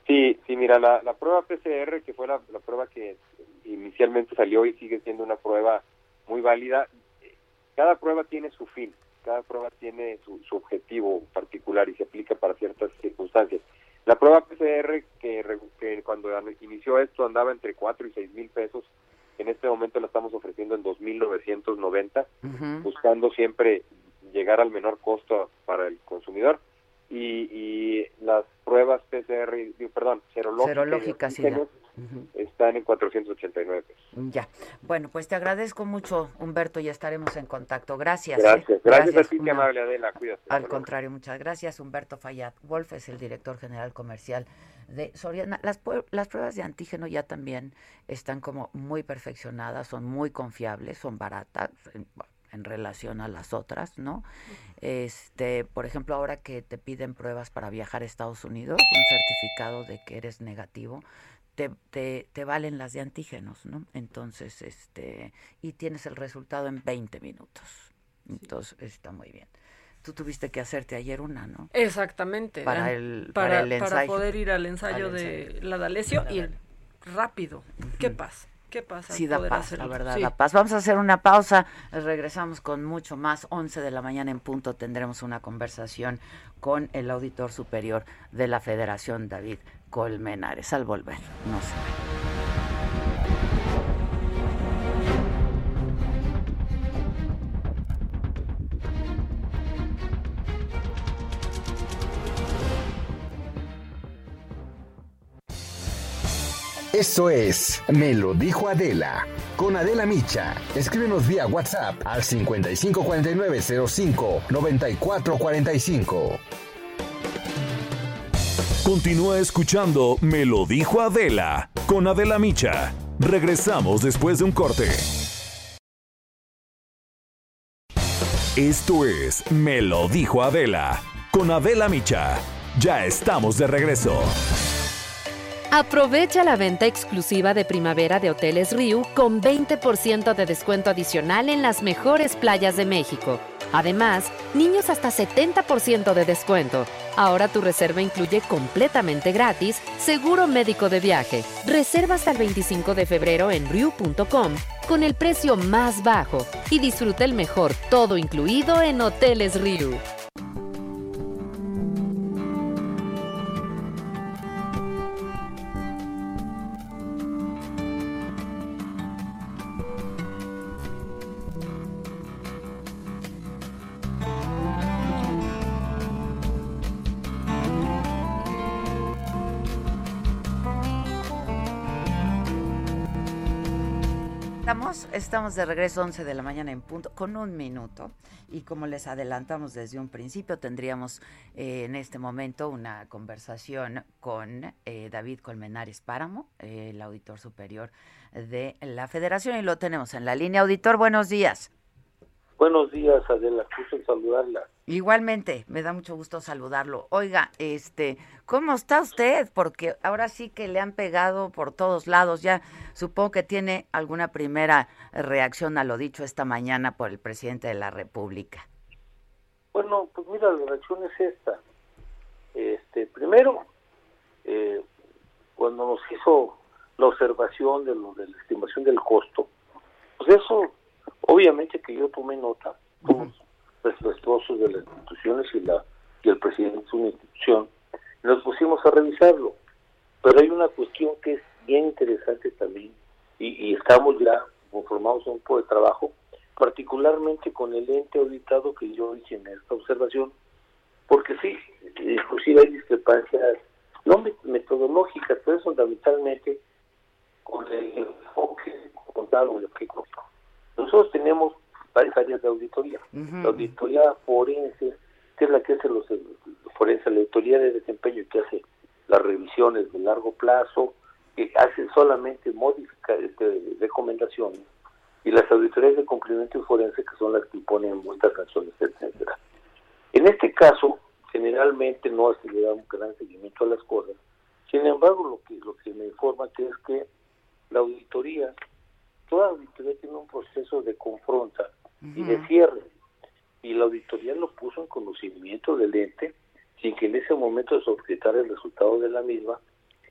Sí, sí, mira, la, la prueba PCR, que fue la, prueba que inicialmente salió y sigue siendo una prueba muy válida, cada prueba tiene su fin, cada prueba tiene su, su objetivo particular y se aplica para ciertas circunstancias. La prueba PCR, que, que cuando inició esto andaba entre 4 y 6 mil pesos, en este momento la estamos ofreciendo en 2.990, buscando siempre llegar al menor costo para el consumidor y, las pruebas PCR, perdón, serológicas, están en 489 pesos. Ya. Bueno, pues te agradezco mucho, Humberto, y estaremos en contacto. Gracias. Gracias. ¿eh? Gracias, a ti, qué amable Adela. Cuídate. Al contrario, muchas gracias. Humberto Fayad Wolf es el director general comercial de Soriana. Las, las pruebas de antígeno ya también están como muy perfeccionadas, son muy confiables, son baratas en relación a las otras, ¿no? Este, por ejemplo, ahora que te piden pruebas para viajar a Estados Unidos, un certificado de que eres negativo, te, te, te, valen las de antígenos, ¿no? Entonces, este, y tienes el resultado en 20 minutos. Entonces, está muy bien. Tú tuviste que hacerte ayer una, ¿no? Exactamente. Para el, para, el ensayo. Para poder ir al ensayo, de la D'Alessio y rápido. ¿Qué pasa? ¿Qué pasa? Sí, da paz, la verdad, da paz. Vamos a hacer una pausa, regresamos con mucho más. 11 de la mañana en punto tendremos una conversación con el auditor superior de la Federación, David Colmenares. Al volver, no se Esto es Me lo dijo Adela. Con Adela Micha. Escríbenos vía WhatsApp al 5549059445. Continúa escuchando Me lo dijo Adela. Con Adela Micha. Regresamos después de un corte. Esto es Me lo dijo Adela. Con Adela Micha. Ya estamos de regreso. Aprovecha la venta exclusiva de primavera de Hoteles Riu con 20% de descuento adicional en las mejores playas de México. Además, niños hasta 70% de descuento. Ahora tu reserva incluye completamente gratis seguro médico de viaje. Reserva hasta el 25 de febrero en riu.com con el precio más bajo y disfruta el mejor todo incluido en Hoteles Riu. Estamos, de regreso 11 de la mañana en punto, con un minuto. Y como les adelantamos desde un principio, tendríamos eh, en este momento una conversación con eh, David Colmenares Páramo, el auditor superior de la Federación, y lo tenemos en la línea. Auditor, buenos días. Buenos días, Adela, gusto saludarla. Igualmente, me da mucho gusto saludarlo. Oiga, este, ¿cómo está usted? Porque ahora sí que le han pegado por todos lados. Ya supongo que tiene alguna primera reacción a lo dicho esta mañana por el presidente de la República. Bueno, pues mira, la reacción es esta. Este, primero, eh, cuando nos hizo la observación de lo de la estimación del costo, pues eso Obviamente que yo tomé nota, todos respetuosos de las instituciones y, la, y el presidente de una institución, nos pusimos a revisarlo. Pero hay una cuestión que es bien interesante también, y, estamos ya conformados un poco de trabajo, particularmente con el ente auditado que yo hice en esta observación, porque sí, inclusive hay discrepancias no metodológicas, pero fundamentalmente con el enfoque contado, el que nosotros tenemos varias áreas de auditoría. La auditoría forense, que es la que hace los forense, la auditoría de desempeño que hace las revisiones de largo plazo, que hace solamente modificar este, recomendaciones, y las auditorías de cumplimiento forense que son las que imponen multas, sanciones, etcétera. En este caso, generalmente no se le da un gran seguimiento a las cosas. Sin embargo, lo que lo que me informa que es que la auditoría toda auditoría tiene un proceso de confronta y de cierre. Y la auditoría lo puso en conocimiento del ente sin que en ese momento se objetara el resultado de la misma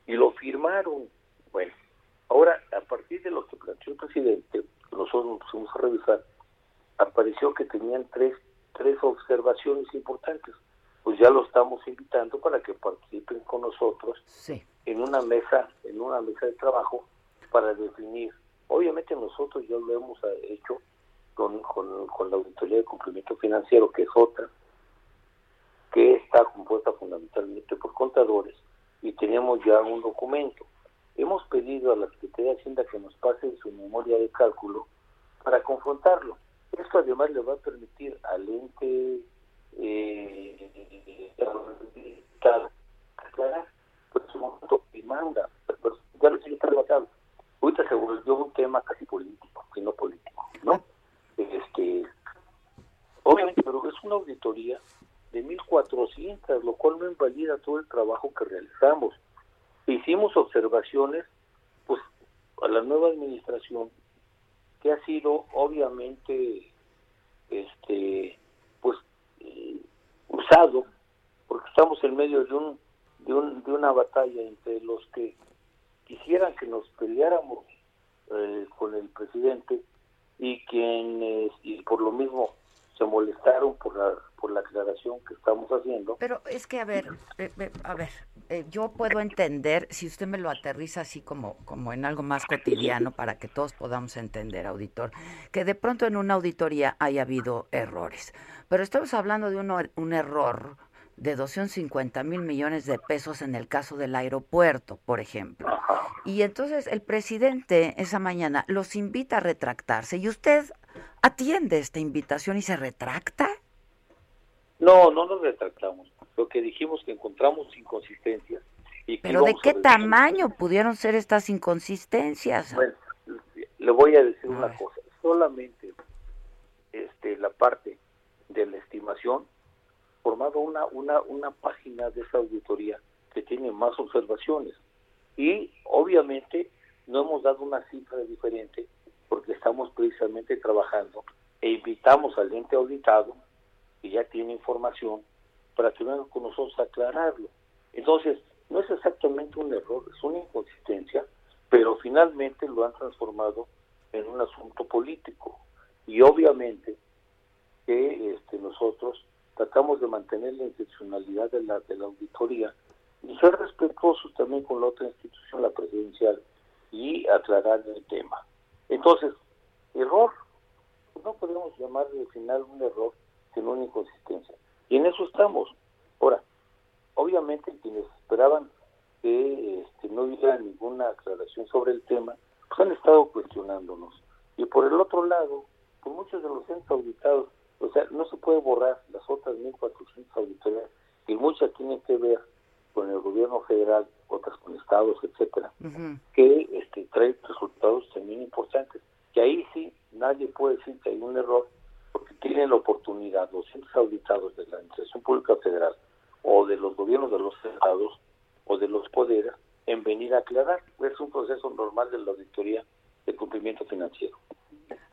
y lo firmaron. Bueno, ahora a partir de lo que planteó el presidente, nosotros nos pusimos a revisar, apareció que tenían tres, tres observaciones importantes. Pues ya lo estamos invitando para que participen con nosotros en una mesa, en una mesa de trabajo para definir Obviamente nosotros ya lo hemos hecho con, con, la Auditoría de Cumplimiento Financiero, que es otra, que está compuesta fundamentalmente por contadores y tenemos ya un documento. Hemos pedido a la Secretaría de Hacienda que nos pase su memoria de cálculo para confrontarlo. Esto además le va a permitir al ente eh, aclarar pues su momento y manda, ya lo sigue trabajando. Ahorita se volvió un tema casi político, que no político, ¿no? Este, obviamente, pero es una auditoría de 1.400, lo cual no invalida todo el trabajo que realizamos. Hicimos observaciones pues a la nueva administración que ha sido obviamente este pues eh, usado porque estamos en medio de un, de un de una batalla entre los que quisieran que nos peleáramos eh, con el presidente y quienes y por lo mismo se molestaron por la por la aclaración que estamos haciendo. Pero es que, a ver, eh, eh, a ver, eh, yo puedo entender, si usted me lo aterriza así como, como en algo más cotidiano para que todos podamos entender, auditor, que de pronto en una auditoría haya habido errores. Pero estamos hablando de un error de 250 mil millones de pesos en el caso del aeropuerto, por ejemplo. Y entonces el presidente esa mañana los invita a retractarse y usted atiende esta invitación y se retracta. No, no nos retractamos. Lo que dijimos que encontramos inconsistencias. Y Pero ¿de qué tamaño pudieron ser estas inconsistencias? Bueno, le voy a decir una cosa. Solamente este, la parte de la estimación, formado una, una, una página de esa auditoría que tiene más observaciones. Y obviamente no hemos dado una cifra diferente porque estamos precisamente trabajando e invitamos al ente auditado que ya tiene información para que venga con nosotros a aclararlo. Entonces, no es exactamente un error, es una inconsistencia, pero finalmente lo han transformado en un asunto político. Y obviamente que este, nosotros tratamos de mantener la institucionalidad de la, de la auditoría y ser respetuosos también con la otra institución, la presidencial, y aclarar el tema. Entonces, error, no podemos llamar al final un error, sino una inconsistencia. Y en eso estamos. Ahora, obviamente quienes esperaban que este, no hubiera ninguna aclaración sobre el tema, pues han estado cuestionándonos. Y por el otro lado, por muchos de los entes auditados, o sea, no se puede borrar las otras 1.400 auditorías, y muchas tienen que ver con el gobierno federal, otras con estados, etcétera, que este, trae resultados también importantes. Que ahí sí nadie puede decir que hay un error, porque tienen la oportunidad los entes auditados de la Administración Pública Federal o de los gobiernos de los estados o de los poderes en venir a aclarar. Es un proceso normal de la auditoría de cumplimiento financiero.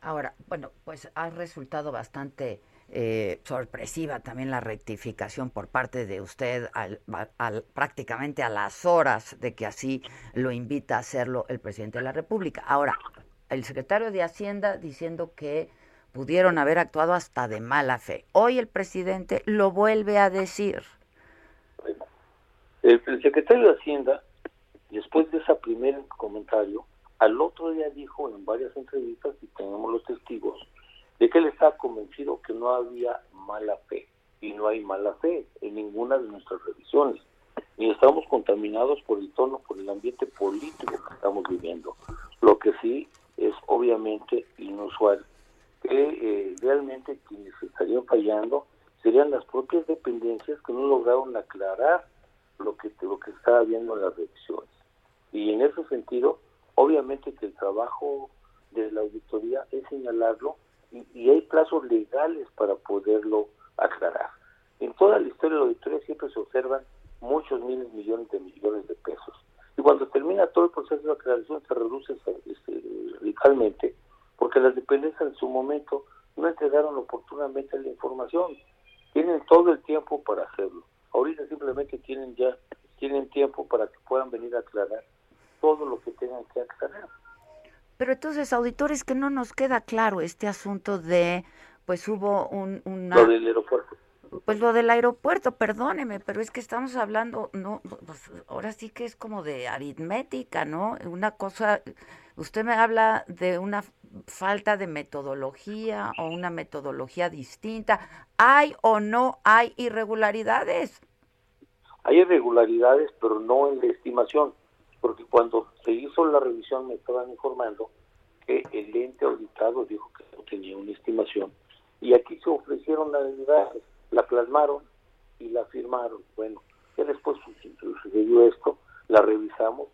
Ahora, bueno, pues ha resultado bastante eh, sorpresiva también la rectificación por parte de usted al, prácticamente a las horas de que así lo invita a hacerlo el presidente de la República. Ahora, el secretario de Hacienda diciendo que pudieron haber actuado hasta de mala fe. Hoy el presidente lo vuelve a decir. El, el secretario de Hacienda, después de ese primer comentario, al otro día dijo en varias entrevistas, y tenemos los testigos, de que él está convencido que no había mala fe y no hay mala fe en ninguna de nuestras revisiones ni estamos contaminados por el tono, por el ambiente político que estamos viviendo. Lo que sí es obviamente inusual que eh, realmente quienes estarían fallando serían las propias dependencias que no lograron aclarar lo que lo que está habiendo en las revisiones. Y en ese sentido, obviamente que el trabajo de la auditoría es señalarlo y, hay plazos legales para poderlo aclarar. En toda la historia de la auditoría siempre se observan muchos miles, millones de millones de pesos. Y cuando termina todo el proceso de aclaración se reduce este, radicalmente porque las dependencias en su momento no entregaron oportunamente la información. Tienen todo el tiempo para hacerlo. Ahorita simplemente tienen ya tienen tiempo para que puedan venir a aclarar todo lo que tengan que aclarar. Pero entonces, auditores, que no nos queda claro este asunto de, pues hubo un... Una... Lo del aeropuerto. Pues lo del aeropuerto, perdóneme, pero es que estamos hablando, no, pues ahora sí que es como de aritmética, ¿no? Una cosa, usted me habla de una falta de metodología o una metodología distinta. ¿Hay o no hay irregularidades? Hay irregularidades, pero no en la estimación, porque cuando se hizo la revisión me estaban informando que el ente auditado dijo que no tenía una estimación y aquí se ofrecieron las unidades, la plasmaron y la firmaron. Bueno, ya después sucedió esto, la revisamos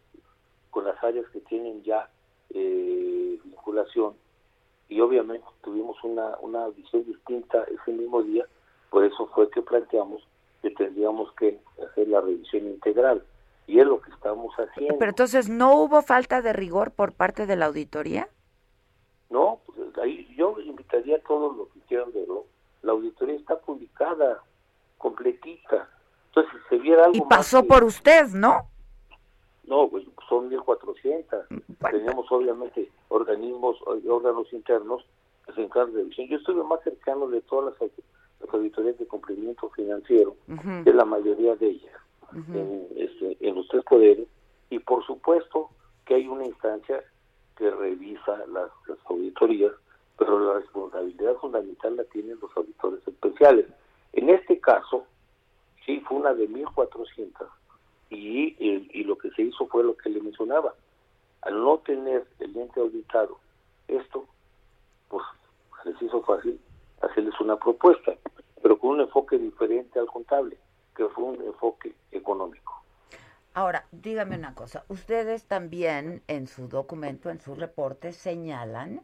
con las áreas que tienen ya eh, vinculación y obviamente tuvimos una, una visión distinta ese mismo día, por eso fue que planteamos que tendríamos que hacer la revisión integral y es lo que estamos haciendo. Pero entonces, ¿no hubo falta de rigor por parte de la auditoría? No, pues ahí yo invitaría a todos los que quieran verlo. La auditoría está publicada, completita. Entonces, si se viera algo Y pasó por usted, ¿no? No, pues son 1.400. Tenemos obviamente organismos, órganos internos que se encargan de revisión. Yo estuve más cercano de todas las, auditorías de cumplimiento financiero, de la mayoría de ellas, en, este, en los tres poderes. Y por supuesto que hay una instancia que revisa las, auditorías, pero la responsabilidad fundamental la tienen los auditores especiales. En este caso, sí, fue una de 1.400 y, y, lo que se hizo fue lo que le mencionaba. Al no tener el ente auditado esto, pues les hizo fácil hacerles una propuesta, pero con un enfoque diferente al contable, que fue un enfoque económico. Ahora, dígame una cosa, ustedes también en su documento, en su reporte, señalan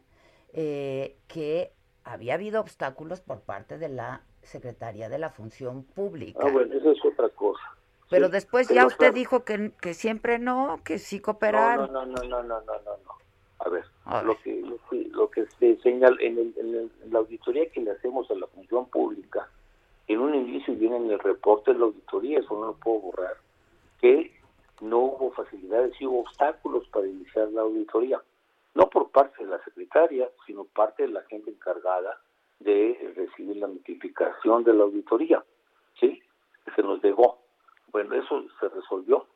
eh, que había habido obstáculos por parte de la Secretaría de la Función Pública. Ah, bueno, eso es otra cosa. Pero después ya usted dijo que, que siempre no, que sí cooperaron. No, no, no, no, no, no, no, no. A ver, Lo, que, lo, que, se señala en, en, la auditoría que le hacemos a la función pública, en un inicio viene en el reporte de la auditoría, eso no lo puedo borrar, que no hubo facilidades y hubo obstáculos para iniciar la auditoría. No por parte de la secretaria, sino parte de la gente encargada de recibir la notificación de la auditoría, ¿sí? Se nos dejó. Bueno, eso se resolvió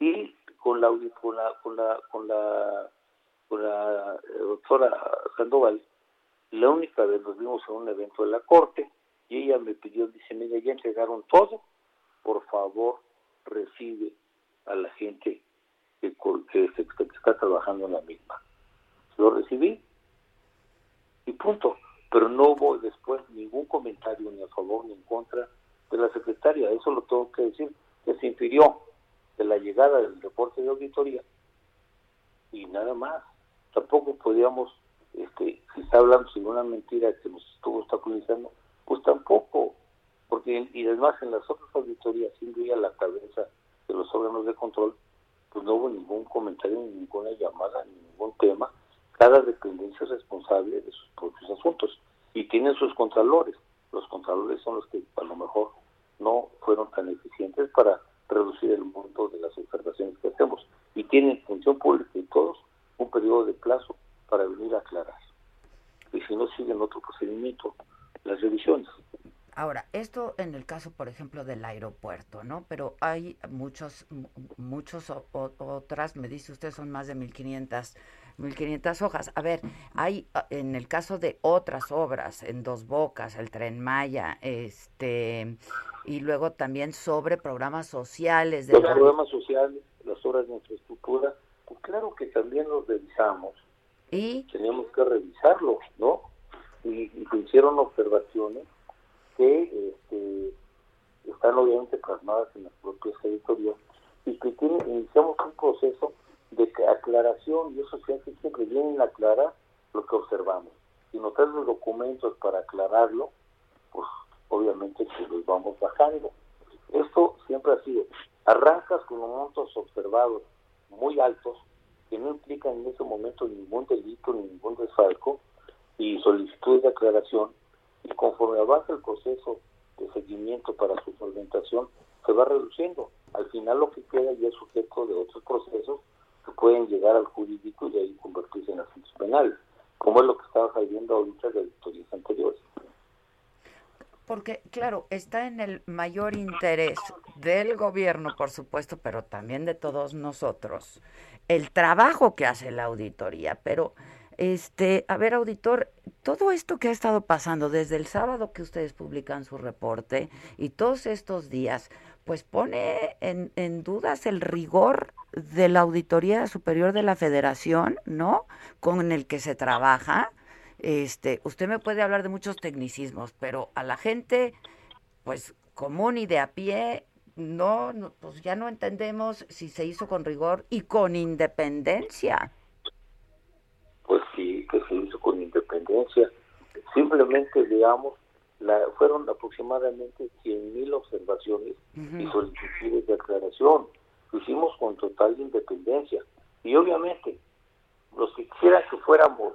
y con la con con la eh, doctora Sandoval la única vez nos vimos en un evento de la corte y ella me pidió dice mira ya entregaron todo por favor recibe a la gente que, que está trabajando en la misma lo recibí y punto. Pero no hubo después ningún comentario ni a favor ni en contra de la secretaria, eso lo tengo que decir, que se infirió de la llegada del reporte de auditoría y nada más. Tampoco podíamos, este, si está hablando de una mentira que nos estuvo obstaculizando, pues tampoco, porque y además en las otras auditorías, sin a la cabeza de los órganos de control, pues no hubo ningún comentario, ni ninguna llamada, ni ningún tema. Cada dependencia es responsable de sus propios asuntos y tienen sus contralores. Los contralores son los que a lo mejor no fueron tan eficientes para reducir el monto de las observaciones que hacemos. Y tienen función pública y todos un periodo de plazo para venir a aclarar. Y si no siguen otro procedimiento, las revisiones. Ahora, esto en el caso, por ejemplo, del aeropuerto, ¿no? Pero hay muchos, muchos otras, me dice usted, son más de 1.500 1500 hojas. A ver, hay ah, en el caso de otras obras, en Dos Bocas, el Tren Maya, este, y luego también sobre programas sociales. De los programas sociales, las obras de infraestructura, pues claro que también los revisamos. ¿Y? Teníamos que revisarlos, ¿no? Y, se hicieron observaciones que este, están obviamente plasmadas en las propias editoriales y que iniciamos un proceso de aclaración y eso se hace siempre bien aclarar lo que observamos. Si nos traen los documentos para aclararlo, pues obviamente que los vamos bajando. Esto siempre ha sido, arrancas con montos observados muy altos, que no implican en ese momento ningún delito, ni ningún desfalco, y solicitudes de aclaración, y conforme avanza el proceso de seguimiento para su solventación, se va reduciendo. Al final lo que queda ya es sujeto de otros procesos que pueden llegar al jurídico y ahí convertirse en asuntos penales, como es lo que estaba saliendo ahorita de auditorías anteriores. Porque, claro, está en el mayor interés del gobierno, por supuesto, pero también de todos nosotros, el trabajo que hace la auditoría. Pero, este, a ver, auditor, todo esto que ha estado pasando desde el sábado que ustedes publican su reporte y todos estos días, pues pone en, dudas el rigor de la Auditoría Superior de la Federación, ¿no? Con el que se trabaja. Este, usted me puede hablar de muchos tecnicismos, pero a la gente, pues común y de a pie, no, no, pues ya no entendemos si se hizo con rigor y con independencia. Pues sí, que se hizo con independencia. Simplemente, digamos, la, fueron aproximadamente 100.000 observaciones y solicitudes de aclaración. Lo hicimos con total independencia. Y obviamente, los que quisieran que fuéramos,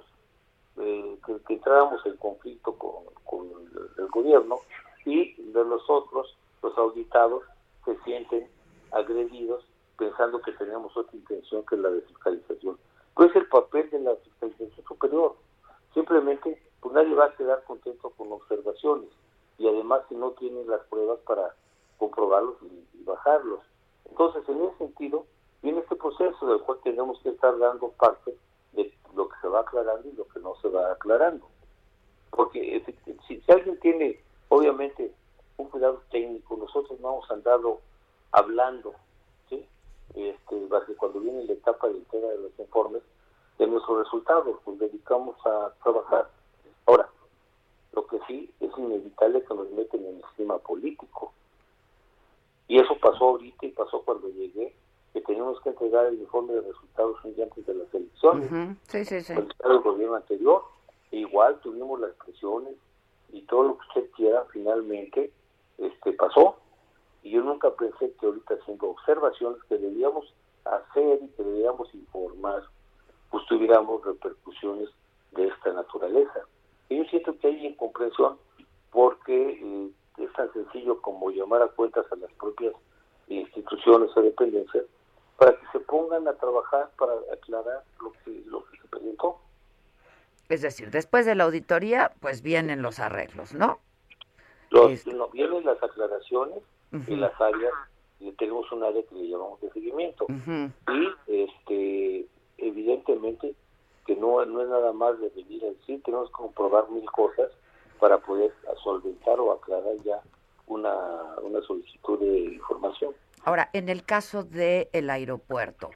eh, que, entráramos en conflicto con, con el, el gobierno y de nosotros, los auditados, se sienten agredidos pensando que tenemos otra intención que la de fiscalización. ¿Cuál es el papel de la fiscalización superior? Simplemente, pues nadie va a quedar contento con observaciones y además si no tienen las pruebas para comprobarlos y, bajarlos. Entonces, en ese sentido, viene este proceso del cual tenemos que estar dando parte de lo que se va aclarando y lo que no se va aclarando. Porque si, si alguien tiene, obviamente, un cuidado técnico, nosotros no hemos andado hablando. Este, cuando viene la etapa de entrega de los informes, de nuestros resultados, pues dedicamos a trabajar. Ahora, lo que sí es inevitable que nos meten en el esquema político. Y eso pasó ahorita y pasó cuando llegué, que teníamos que entregar el informe de resultados un día antes de las elecciones. Sí, sí, sí. El gobierno anterior, igual tuvimos las presiones y todo lo que usted quiera, finalmente este pasó y yo nunca pensé que ahorita haciendo observaciones que debíamos hacer y que debíamos informar pues tuviéramos repercusiones de esta naturaleza y yo siento que hay incomprensión porque eh, es tan sencillo como llamar a cuentas a las propias instituciones o dependencias para que se pongan a trabajar para aclarar lo que, lo que se presentó. Es decir, después de la auditoría, pues vienen los arreglos, ¿no? Los, no, vienen las aclaraciones en las áreas, y tenemos un área que le llamamos de seguimiento. Y este evidentemente que no, no es nada más de venir a decir, tenemos que comprobar mil cosas para poder solventar o aclarar ya una, una solicitud de información. Ahora, en el caso del el aeropuerto,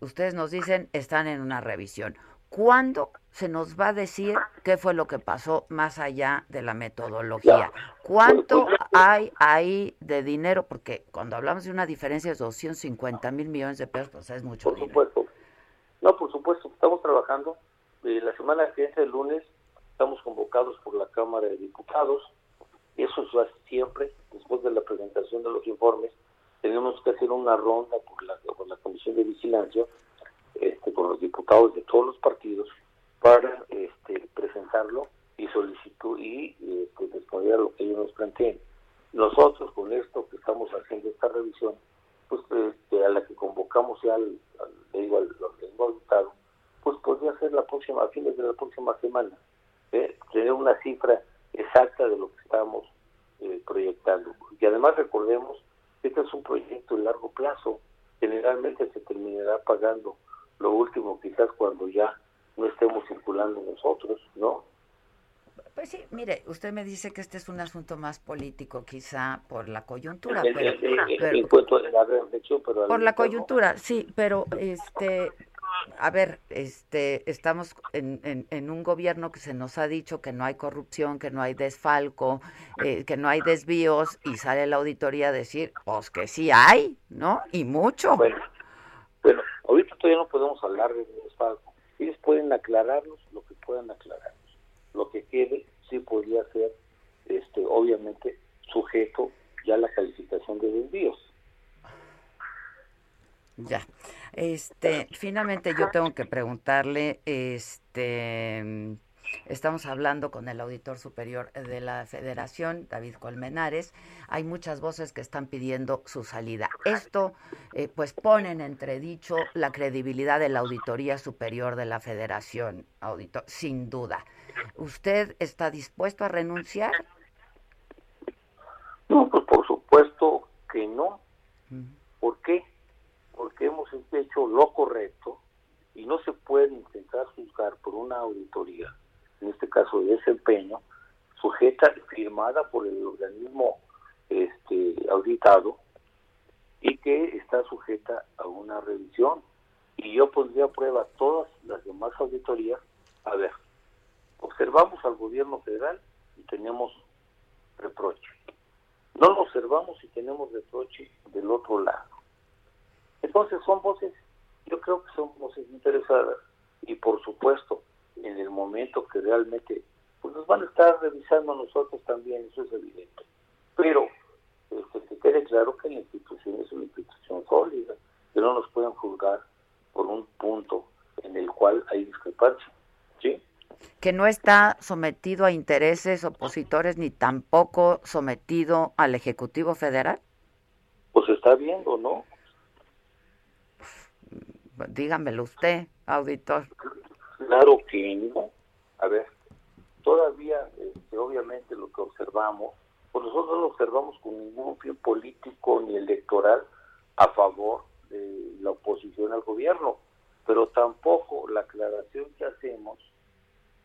ustedes nos dicen están en una revisión. ¿Cuándo se nos va a decir qué fue lo que pasó más allá de la metodología? ¿Cuánto hay ahí de dinero? Porque cuando hablamos de una diferencia de 250 mil millones de pesos, pues es mucho por supuesto. No, por supuesto, estamos trabajando. Eh, la semana que viene, el lunes, estamos convocados por la Cámara de Diputados. Eso es siempre, después de la presentación de los informes, tenemos que hacer una ronda por la, por la Comisión de Vigilancia este, con los diputados de todos los partidos para este, presentarlo y solicitud y este, responder a lo que ellos nos planteen. Nosotros con esto que estamos haciendo esta revisión, pues este, a la que convocamos ya al, al, digo, al, al pues podría ser la próxima, a fines de la próxima semana, ¿eh? tener una cifra exacta de lo que estamos eh, proyectando. Y además recordemos que este es un proyecto de largo plazo, generalmente se terminará pagando lo último quizás cuando ya no estemos circulando nosotros, ¿no? Pues sí, mire, usted me dice que este es un asunto más político, quizá por la coyuntura. por la coyuntura, sí, pero este, a ver, este, estamos en, en, en, un gobierno que se nos ha dicho que no hay corrupción, que no hay desfalco, eh, que no hay desvíos, y sale la auditoría a decir, pues que sí hay, ¿no? Y mucho. Bueno, bueno ahorita todavía no podemos hablar de desfalco. Ellos pueden aclararnos lo que puedan aclararnos. Lo que quede sí podría ser, este, obviamente, sujeto ya a la calificación de desvíos. Ya. Este, finalmente yo tengo que preguntarle, este, Estamos hablando con el auditor superior de la Federación, David Colmenares. Hay muchas voces que están pidiendo su salida. Esto, eh, pues, pone en entredicho la credibilidad de la Auditoría Superior de la Federación, auditor, sin duda. ¿Usted está dispuesto a renunciar? No, pues por supuesto que no. ¿Por qué? Porque hemos hecho lo correcto y no se puede intentar juzgar por una auditoría en este caso de desempeño, sujeta, firmada por el organismo este, auditado, y que está sujeta a una revisión. Y yo pondría a prueba todas las demás auditorías. A ver, observamos al gobierno federal y tenemos reproche. No lo observamos y tenemos reproche del otro lado. Entonces son voces, yo creo que son voces interesadas y por supuesto en el momento que realmente pues nos van a estar revisando a nosotros también, eso es evidente. Pero este, que quede claro que la institución es una institución sólida, que no nos pueden juzgar por un punto en el cual hay discrepancia. ¿sí? Que no está sometido a intereses opositores ni tampoco sometido al Ejecutivo Federal. Pues está viendo, ¿no? Dígamelo usted, auditor. Claro que no. A ver, todavía, este, obviamente, lo que observamos, pues nosotros no lo observamos con ningún fin político ni electoral a favor de la oposición al gobierno, pero tampoco la aclaración que hacemos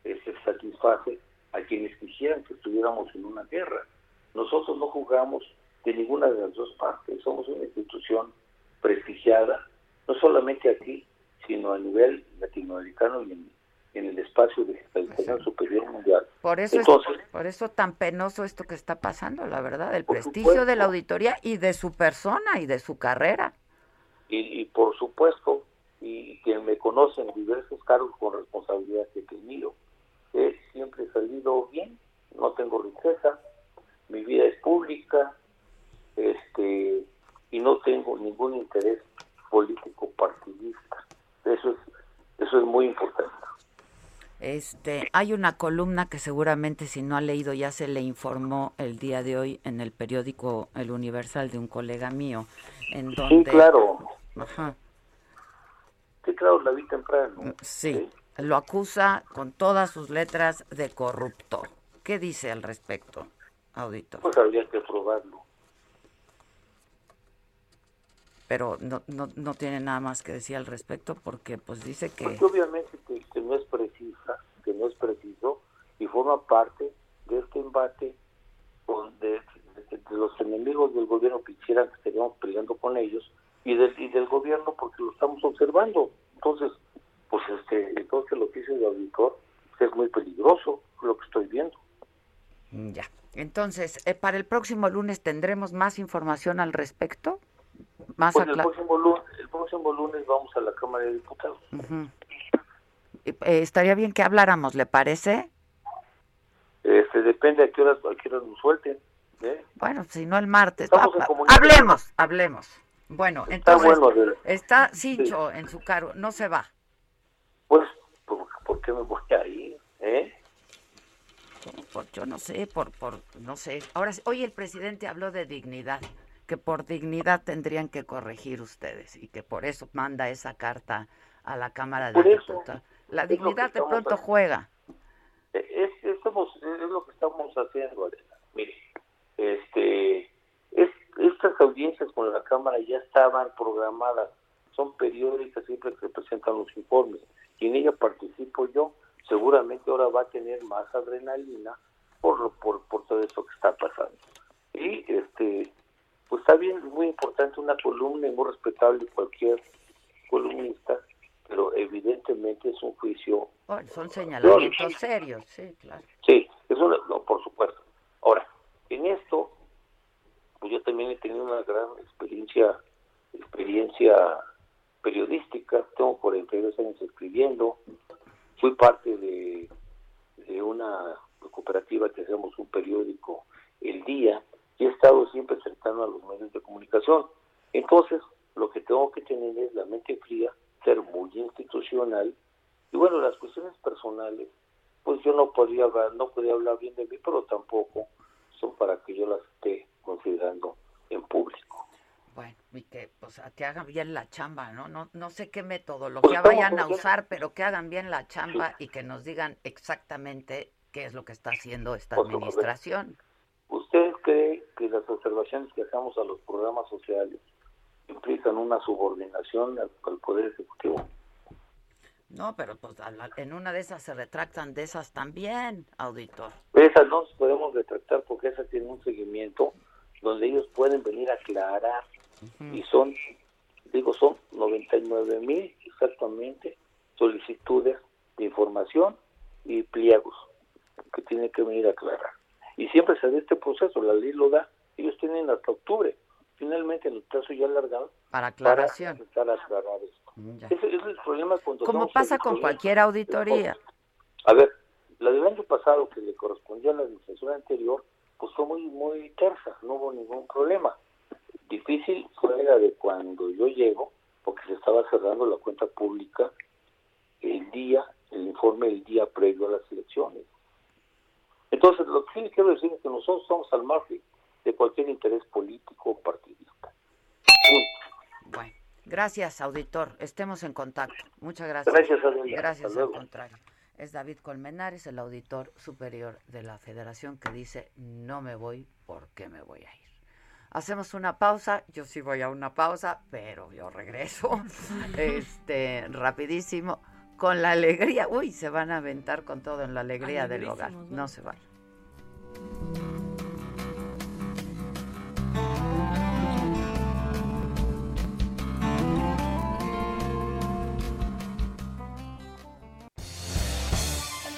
se satisface a quienes quisieran que estuviéramos en una guerra. Nosotros no jugamos de ninguna de las dos partes, somos una institución prestigiada, no solamente aquí, sino a nivel latinoamericano y en, el espacio fiscalización superior mundial. Por eso, Entonces, es, por eso tan penoso esto que está pasando, la verdad, el prestigio de la auditoría y de su persona y de su carrera. Y, por supuesto, y quien me conoce en diversos cargos con responsabilidad que he tenido, he siempre salido bien, no tengo riqueza, mi vida es pública, este y no tengo ningún interés político partidista. Eso es, eso es muy importante. Este, hay una columna que seguramente si no ha leído ya se le informó el día de hoy en el periódico El Universal de un colega mío, en donde... Sí, claro. Ajá. Sí, claro, la vi temprano. Sí, lo acusa con todas sus letras de corrupto. ¿Qué dice al respecto, auditor? Pues habría que probarlo pero no, no, no tiene nada más que decir al respecto porque pues dice que... Pues, obviamente que, no es precisa, no es preciso y forma parte de este embate con, de, los enemigos del gobierno que quisieran que estaríamos peleando con ellos y del, y del gobierno porque lo estamos observando. Entonces, pues este, entonces lo que dice el auditor es muy peligroso lo que estoy viendo. Ya. Entonces, eh, para el próximo lunes tendremos más información al respecto. Más pues el, próximo lunes, el próximo lunes vamos a la Cámara de Diputados. Eh, estaría bien que habláramos, ¿le parece? Este, depende a qué horas, a qué horas nos suelten. ¿eh? Bueno, si no el martes. hablemos, hablemos. Bueno, entonces está Sincho en su cargo, no se va. Pues, ¿por, qué me voy a ir? ¿Eh? Por, yo no sé, por, por, no sé. Ahora, hoy el presidente habló de dignidad que por dignidad tendrían que corregir ustedes y que por eso manda esa carta a la Cámara de Diputados. La dignidad de pronto juega. Es, es, lo que estamos haciendo, Mire, este, es, estas audiencias con la Cámara ya estaban programadas, son periódicas, siempre se presentan los informes, y en ella participo yo. Seguramente ahora va a tener más adrenalina por, por, por todo eso que está pasando. Y este pues está bien, muy importante una columna y muy respetable cualquier columnista, pero evidentemente es un juicio. son señalamientos serios, sí, claro. Sí, eso no, por supuesto. Ahora, en esto, pues yo también he tenido una gran experiencia, experiencia periodística, tengo 42 años escribiendo, fui parte de, de una cooperativa que hacemos un periódico el día, y he estado siempre cercano a los medios de comunicación. Entonces, lo que tengo que tener es la mente fría, ser muy institucional, y bueno, las cuestiones personales, pues yo no podría hablar, no podría hablar bien de mí, pero tampoco son para que yo las esté considerando en público. Bueno, y que pues que hagan bien la chamba, ¿no? No, no sé qué metodología pues vayan a usar, pero que hagan bien la chamba y que nos digan exactamente qué es lo que está haciendo esta pues, administración. ¿Usted cree que las observaciones que hacemos a los programas sociales implican una subordinación al, Poder Ejecutivo? No, pero pues en una de esas se retractan de esas también, auditor. Esas no podemos retractar porque esas tienen un seguimiento donde ellos pueden venir a aclarar y son, digo, son 99 mil exactamente solicitudes de información y pliegos que tiene que venir a aclarar. Y siempre se da este proceso, la ley lo da, ellos tienen hasta octubre, finalmente en el plazo ya alargado, para aclaración. Para aclarar esto. Mm, ese, es el problema cuando... Como pasa con cualquier auditoría. A ver, la del año pasado que le correspondió a la administración anterior, pues fue muy, muy tersa, no hubo ningún problema. Difícil fue la de cuando yo llego, porque se estaba cerrando la cuenta pública el día, el informe el día previo a las elecciones. Entonces, lo que sí quiero decir es que nosotros estamos al margen de cualquier interés político o partidista. Bueno, gracias, auditor. Estemos en contacto. Muchas gracias. Gracias, Gracias, al contrario. Es David Colmenares, el auditor superior de la federación, que dice, no me voy porque me voy a ir. Hacemos una pausa, yo sí voy a una pausa, pero yo regreso, este, rapidísimo, con la alegría. Uy, se van a aventar con todo en la alegría del hogar. No se vayan.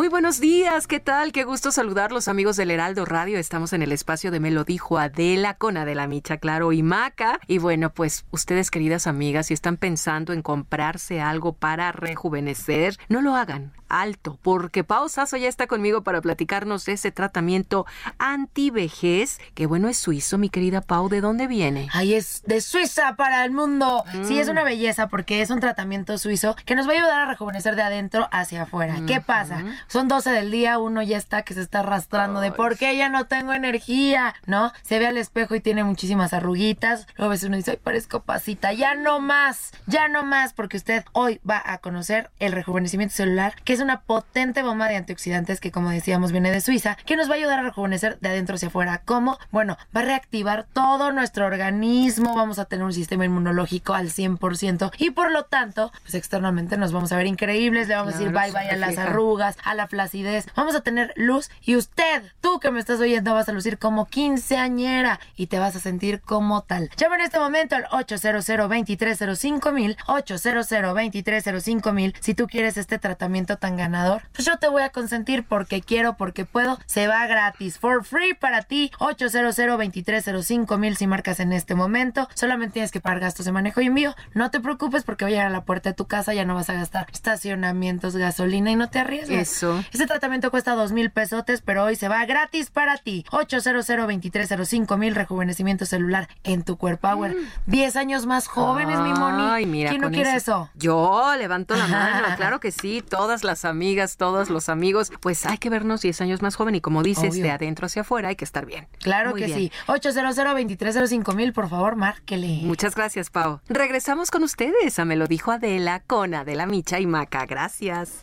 Muy buenos días, ¿qué tal? Qué gusto saludarlos amigos del Heraldo Radio. Estamos en el espacio de Me lo dijo Adela con Adela Micha, claro, y Maca. Y bueno, pues ustedes queridas amigas, si están pensando en comprarse algo para rejuvenecer, no lo hagan alto, porque Pau Sasso ya está conmigo para platicarnos de ese tratamiento antivejez, que bueno, es suizo, mi querida Pau, ¿de dónde viene? Ay, es de Suiza para el mundo. Sí, es mm. una belleza porque es un tratamiento suizo que nos va a ayudar a rejuvenecer de adentro hacia afuera. ¿Qué pasa? Son 12 del día, uno ya está que se está arrastrando de por qué ya no tengo energía, ¿no? Se ve al espejo y tiene muchísimas arruguitas. Luego a veces uno dice, ay, parezco pasita. Ya no más, ya no más, porque usted hoy va a conocer el rejuvenecimiento celular, que es una potente bomba de antioxidantes que, como decíamos, viene de Suiza, que nos va a ayudar a rejuvenecer de adentro hacia afuera. ¿Cómo? Bueno, va a reactivar todo nuestro organismo, vamos a tener un sistema inmunológico al 100% y por lo tanto, pues externamente nos vamos a ver increíbles, le vamos a decir bye bye a las arrugas, a la flacidez, vamos a tener luz y usted, tú que me estás oyendo, vas a lucir como quinceañera y te vas a sentir como tal. Llama en este momento al 800 2305 mil, 800 2305 mil, si tú quieres este tratamiento tan ganador, pues yo te voy a consentir porque quiero, porque puedo. Se va gratis, for free para ti. 800 2305 mil si marcas en este momento. Solamente tienes que pagar gastos de manejo y envío. No te preocupes porque voy a llegar a la puerta de tu casa, ya no vas a gastar estacionamientos, gasolina y no te arriesgues. Eso. Este tratamiento cuesta dos mil pesotes, pero hoy se va gratis para ti. 800 2305 mil rejuvenecimiento celular en tu Core Power. 10 años más jóvenes, mi Moni. Ay, mira, ¿Quién no quiere eso? Yo levanto la mano, claro que sí, todas las amigas, todos los amigos, pues hay que vernos 10 años más joven y como dices, de adentro hacia afuera hay que estar bien. Claro que sí. 800 2305 mil, por favor, márquele. Muchas gracias, Pau. Regresamos con ustedes a Me lo dijo Adela con Adela Micha y Maca. Gracias.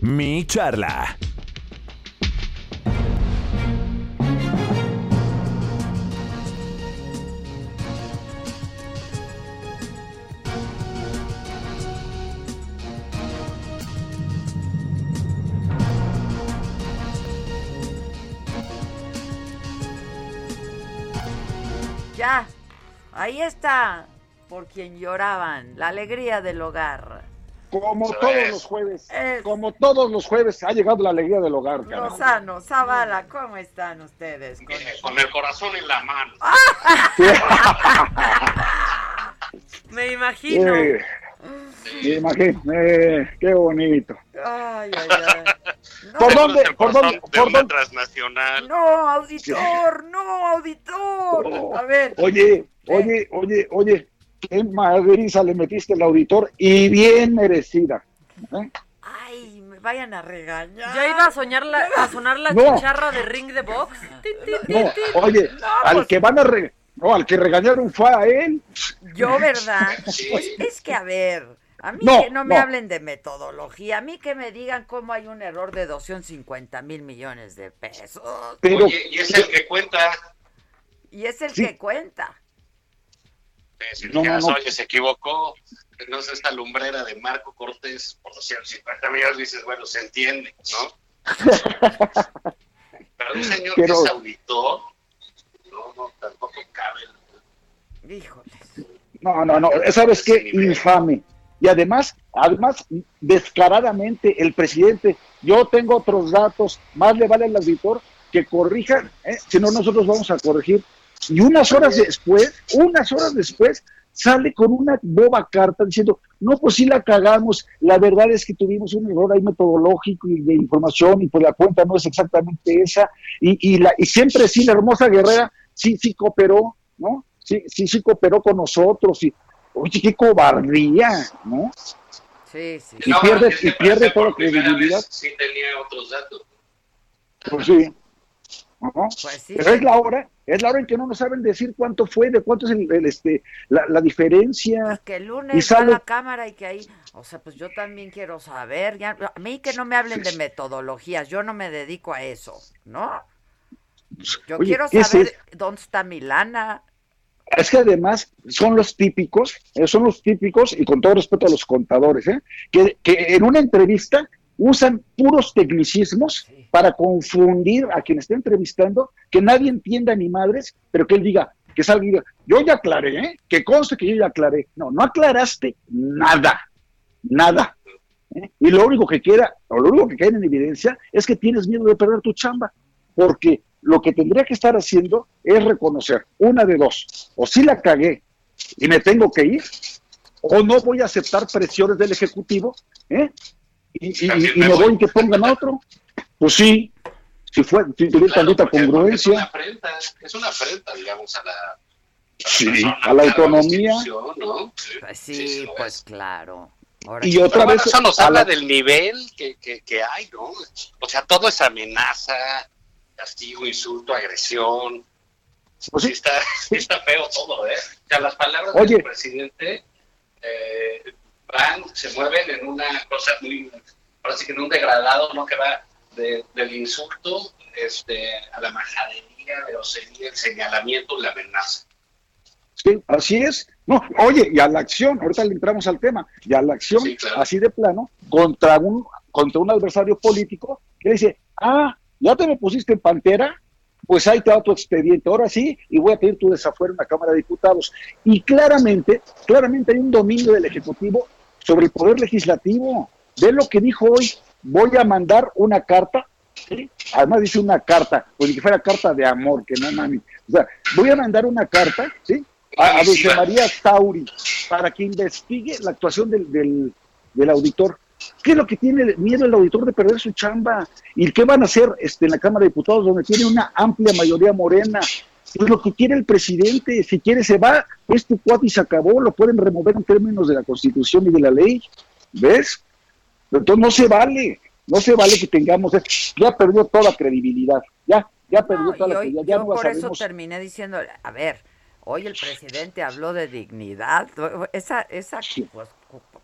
Mi charla. Ya, ahí está, por quien lloraban, la alegría del hogar. Como todos los jueves, como todos los jueves, ha llegado la alegría del hogar. Lozano, Zavala, ¿cómo están ustedes? Con, el corazón en la mano. Me imagino. me imagino, eh, qué bonito. Ay, ay, ay. ¿Por dónde? ¿Por dónde? ¿Por dónde? transnacional. No, auditor, no, auditor. A ver. Oye, oye, oye, oye, qué madriza le metiste al auditor y bien merecida. ¿eh? Ay, me vayan a regañar. Ya iba a soñar la, a sonar la No. chicharra de ring de box. No, oye, al pues- que van a re- no, al que regañaron fue a él. Yo, ¿verdad? Pues es que, a ver, a mí No, que no me no. hablen de metodología, a mí que me digan cómo hay un error de 250 mil millones de pesos. Pero- Oye, y es el que cuenta. Y es el Sí. que cuenta. No, no, no. oye, se equivocó, no es esta lumbrera de Marco Cortés por 250 millones, dices, bueno, se entiende, ¿no? Pero un señor Pero- que es auditor, no, no, tampoco cabe. Híjoles. No, no, no, ¿sabes qué? Infame. Y además, además, descaradamente, el presidente, yo tengo otros datos, más le vale al auditor que corrija, ¿eh? si no nosotros vamos a corregir. Y unas horas después, unas horas después, sale con una boba carta diciendo, no, pues sí la cagamos, la verdad es que tuvimos un error ahí metodológico y de información y pues la cuenta no es exactamente esa. Y, y, la, y siempre sí, la hermosa guerrera sí, sí cooperó, ¿no? Sí, sí, sí cooperó con nosotros. Y, oye, qué cobardía, ¿no? Sí, sí. Y pierde, y pierde toda credibilidad. Sí tenía otros datos. Pues sí. Ajá. Pues sí. Pero es la hora, es la hora en que no nos saben decir cuánto fue, de cuánto es el, el, este, la, la diferencia. Que el Y lunes va a sale- la cámara y que ahí, o sea, pues yo también quiero saber, ya, a mí que no me hablen de metodologías, yo no me dedico a eso, ¿no? Yo Oye, quiero ¿qué es saber eso? dónde está mi lana. Es que además son los típicos, eh, son los típicos, y con todo respeto a los contadores, ¿eh? que, que en una entrevista usan puros tecnicismos para confundir a quien está entrevistando, que nadie entienda ni madres, pero que él diga, que salga y diga, yo ya aclaré, ¿eh? que conste que yo ya aclaré. No, no aclaraste nada, nada. ¿eh? Y lo único que queda, o lo único que queda en evidencia es que tienes miedo de perder tu chamba, porque lo que tendría que estar haciendo es reconocer una de dos, o si la cagué y me tengo que ir, o no voy a aceptar presiones del Ejecutivo, ¿eh? y, y- y- y me voy y que pongan a otro. Pues sí, si fue, si tuviera Es una congruencia, afrenta, es una afrenta, digamos, a la, sí, a la autonomía. ¿no? Pues sí, pues claro. Ahora Y sí. otra Pero bueno, vez eso nos habla la- del nivel que, que, que hay, ¿no? O sea, todo es amenaza, castigo, insulto, agresión. Pues sí, está, sí está feo todo, ¿eh? O sea, las palabras Oye. del presidente eh, van, se mueven en una cosa muy, ahora sí que en un degradado, ¿no? Que va de- del insulto este, a la majadería, grosería, el señalamiento, la amenaza. Sí, así es. No, oye, y a la acción, ahorita le entramos al tema, y a la acción, Sí, claro. así de plano, contra un, contra un adversario político que dice, ah, ya te me pusiste en pantera, pues ahí te va tu expediente, ahora sí, y voy a pedir tu desafuero en la Cámara de Diputados. Y claramente, claramente hay un dominio del Ejecutivo sobre el Poder Legislativo. Ve lo que dijo hoy, voy a mandar una carta, ¿sí? además dice una carta, pues ni que fuera carta de amor, que no mami. O sea, voy a mandar una carta, ¿sí? A, a Dulce María Tauri para que investigue la actuación del, del, del auditor. ¿Qué es lo que tiene miedo el auditor de perder su chamba? ¿Y qué van a hacer este, en la Cámara de Diputados, donde tiene una amplia mayoría morena? Es lo que quiere el presidente. Si quiere, se va. Este cuate y se acabó. Lo pueden remover en términos de la Constitución y de la ley. ¿Ves? Entonces no se vale. No se vale que tengamos. Ya perdió toda credibilidad. Ya, ya perdió No, toda la credibilidad. Ya yo no por eso terminé diciendo, a ver, hoy el presidente habló de dignidad, esa, esa, pues, ay,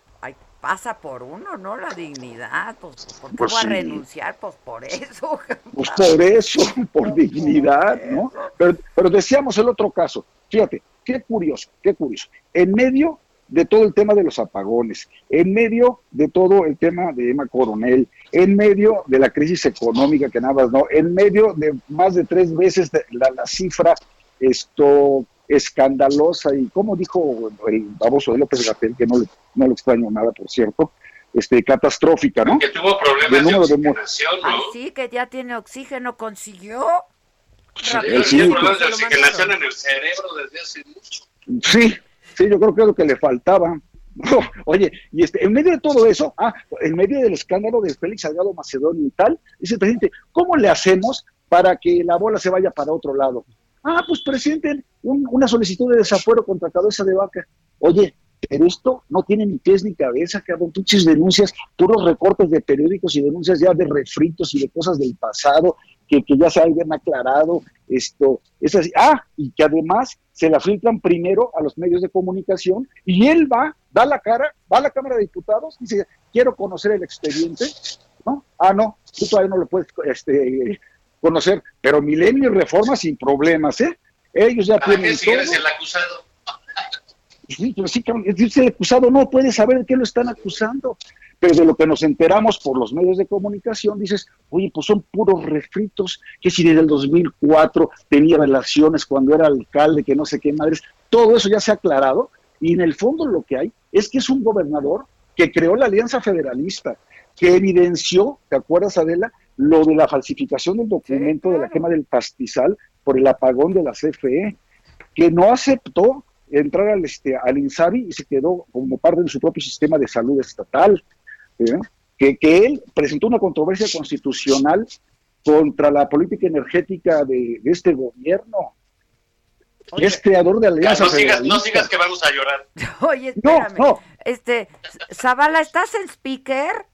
pasa por uno, ¿no? La dignidad, pues, ¿por qué Pues voy a sí. renunciar? Pues por eso. Pues por eso, por dignidad, ¿no? Pero, pero decíamos el otro caso, fíjate, qué curioso, qué curioso. En medio de todo el tema de los apagones, en medio de todo el tema de Emma Coronel, en medio de la crisis económica que nada más no, en medio de más de tres veces de la, la cifra esto escandalosa y como dijo el baboso de López Gatel, que no le, no le extraño nada, por cierto, este catastrófica, ¿no? Que tuvo problemas De de, oxigenación, ¿no? Sí, que ya tiene oxígeno, consiguió. Sí, sí. Problemas de lo oxigenación en el cerebro desde hace mucho. Sí, sí, yo creo que es lo que le faltaba. Oye, y este, en medio de todo eso, ah, en medio del escándalo de Félix Salgado Macedonio y tal, dice el presidente, ¿cómo le hacemos para que la bola se vaya para otro lado? Ah, pues presenten un- una solicitud de desafuero contra cabeza de vaca. Oye, Pero esto no tiene ni pies ni cabeza, cabrón. Pinches denuncias, puros recortes de periódicos y denuncias ya de refritos y de cosas del pasado que, que ya se habían aclarado. Esto es. Ah, y que además se la filtran primero a los medios de comunicación y él va, da la cara, va a la Cámara de Diputados y dice, quiero conocer el expediente. ¿No? Ah, no, tú todavía no lo puedes este, conocer, pero Milenio y Reforma sin problemas, ¿eh? Ellos ya ¿Para tienen qué si eres el acusado? Sí, pero sí, el acusado no puede saber de qué lo están acusando. Pero de lo que nos enteramos por los medios de comunicación, dices, oye, pues son puros refritos, que si desde el 2004 tenía relaciones cuando era alcalde, que no sé qué madres, todo eso ya se ha aclarado. Y en el fondo lo que hay es que es un gobernador que creó la Alianza Federalista, que evidenció, ¿te acuerdas, Adela? Lo de la falsificación del documento de la quema del pastizal por el apagón de la CFE, que no aceptó entrar al, este, al INSABI y se quedó como parte de su propio sistema de salud estatal. ¿eh? Que, que él presentó una controversia constitucional contra la política energética de, de este gobierno. Es creador de Ya, Alianza no, sigas, no que vamos a llorar. Oye, espérame. Este, Zavala, ¿estás en speaker?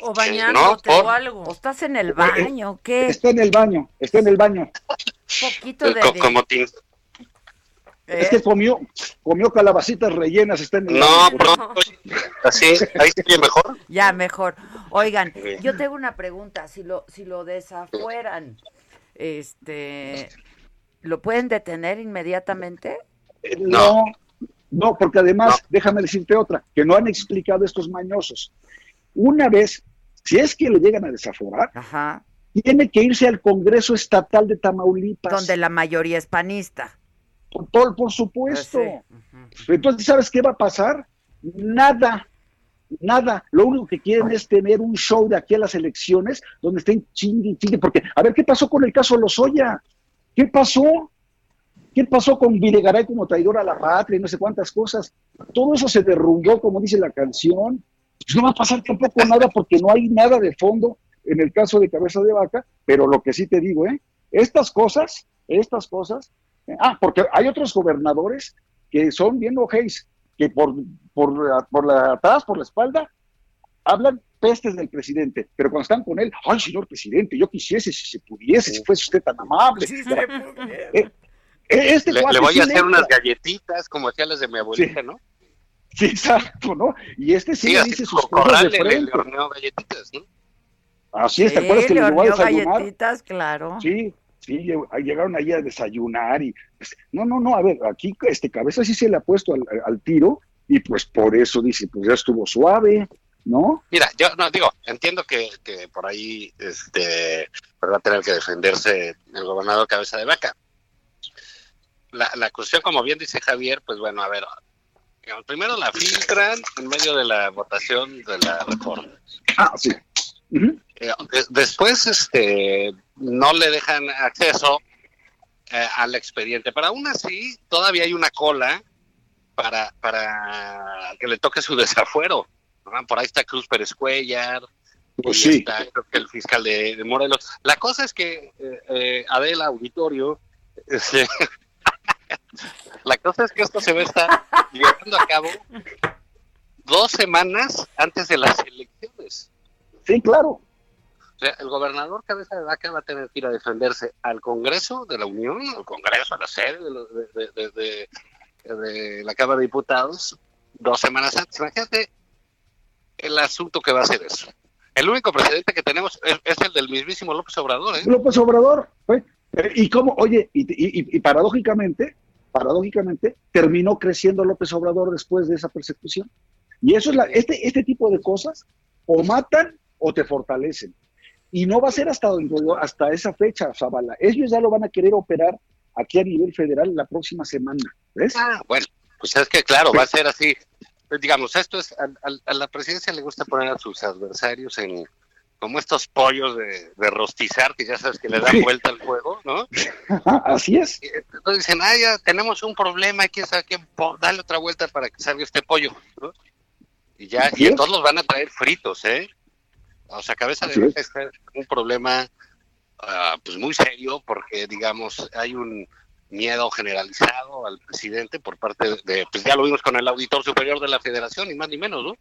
O bañándote no, por- o algo. ¿O estás en el baño? ¿Qué? Está en el baño, está en el baño. poquito de... Co- de- como Es que comió, comió calabacitas rellenas, está en el No, baño. pronto. Así, ahí mejor. Ya, mejor. Oigan, yo tengo una pregunta. Si lo, si lo desafueran, este, ¿lo pueden detener inmediatamente? Eh, No, no, porque además, déjame decirte otra, que no han explicado estos mañosos. Una vez, si es que lo llegan a desaforar, tiene que irse al Congreso Estatal de Tamaulipas. Donde la mayoría es panista. Por, por, por supuesto. Pues Entonces, ¿sabes qué va a pasar? Nada, nada. Lo único que quieren es tener un show de aquí a las elecciones donde estén chingue y chingue. Porque, a ver, ¿qué pasó con el caso Lozoya? ¿Qué pasó? ¿Qué pasó con Videgaray como traidor a la patria y no sé cuántas cosas? Todo eso se derrumbó, como dice la canción. Pues no va a pasar tampoco nada porque no hay nada de fondo en el caso de Cabeza de Vaca, pero lo que sí te digo, ¿eh? Estas cosas, estas cosas, eh, ah, porque hay otros gobernadores que son bien ojéis, que por, por, por la, atrás, por la espalda, hablan pestes del presidente, pero cuando están con él, ay, señor presidente, yo quisiese, si se pudiese, si fuese usted tan amable. Eh, eh, este Le, le voy sí a hacer entra. unas galletitas como hacía las de mi abuelita, ¿no? Sí, exacto, ¿no? Y este sí, le así dice sus cosas de le, le galletitas, ¿no? Así es, ¿te Sí, acuerdas que le le llevó a desayunar? galletitas, claro. Sí, sí, lleg- llegaron ahí a desayunar y pues, no, no, no, a ver, aquí este cabeza sí se le ha puesto al, al tiro y pues por eso dice, pues ya estuvo suave, ¿no? Mira, yo no digo, entiendo que, que por ahí este va a tener que defenderse el gobernador cabeza de vaca. La, la cuestión, como bien dice Javier, pues bueno, a ver, primero la filtran en medio de la votación de la reforma. Ah, sí. Eh, des- después, este, no le dejan acceso eh, al expediente, pero aún así todavía hay una cola para, para que le toque su desafuero. ¿No? Por ahí está Cruz Pérez Cuellar, Pues sí. está creo que el fiscal de, de Morelos. La cosa es que eh, eh, Adela Auditorio, este, la cosa es que esto se va a estar llevando a cabo dos semanas antes de las elecciones. Sí, claro. O sea, el gobernador Cabeza de Vaca va a tener que ir a defenderse al Congreso de la Unión, al Congreso, a la sede de, lo- de- de- de- de- de la Cámara de Diputados, dos semanas antes. Imagínate el asunto que va a ser eso. El único presidente que tenemos es, es el del mismísimo López Obrador, ¿eh? López Obrador, ¿eh? Eh, y cómo, oye, y, y- y- y paradójicamente, paradójicamente, terminó creciendo López Obrador después de esa persecución. Y eso es la, este, este tipo de cosas, o matan o te fortalecen. Y no va a ser hasta, hasta esa fecha, Zavala. Ellos ya lo van a querer operar aquí a nivel federal la próxima semana. ¿Ves? Ah, bueno, pues es que claro, va a ser así. Pues, digamos, esto es, a, a- a la presidencia le gusta poner a sus adversarios en como estos pollos de, de rostizar, que ya sabes que le dan vuelta al juego, ¿no? Así es. Entonces dicen, ah, ya tenemos un problema, quién sabe qué, po- dale otra vuelta para que salga este pollo, ¿no? Y ya, Así y es. todos los van a traer fritos, ¿eh? O sea, cabeza de es. un problema, ah, pues muy serio, porque, digamos, hay un miedo generalizado al presidente por parte de, pues ya lo vimos con el auditor superior de la federación, ni más ni menos, ¿no?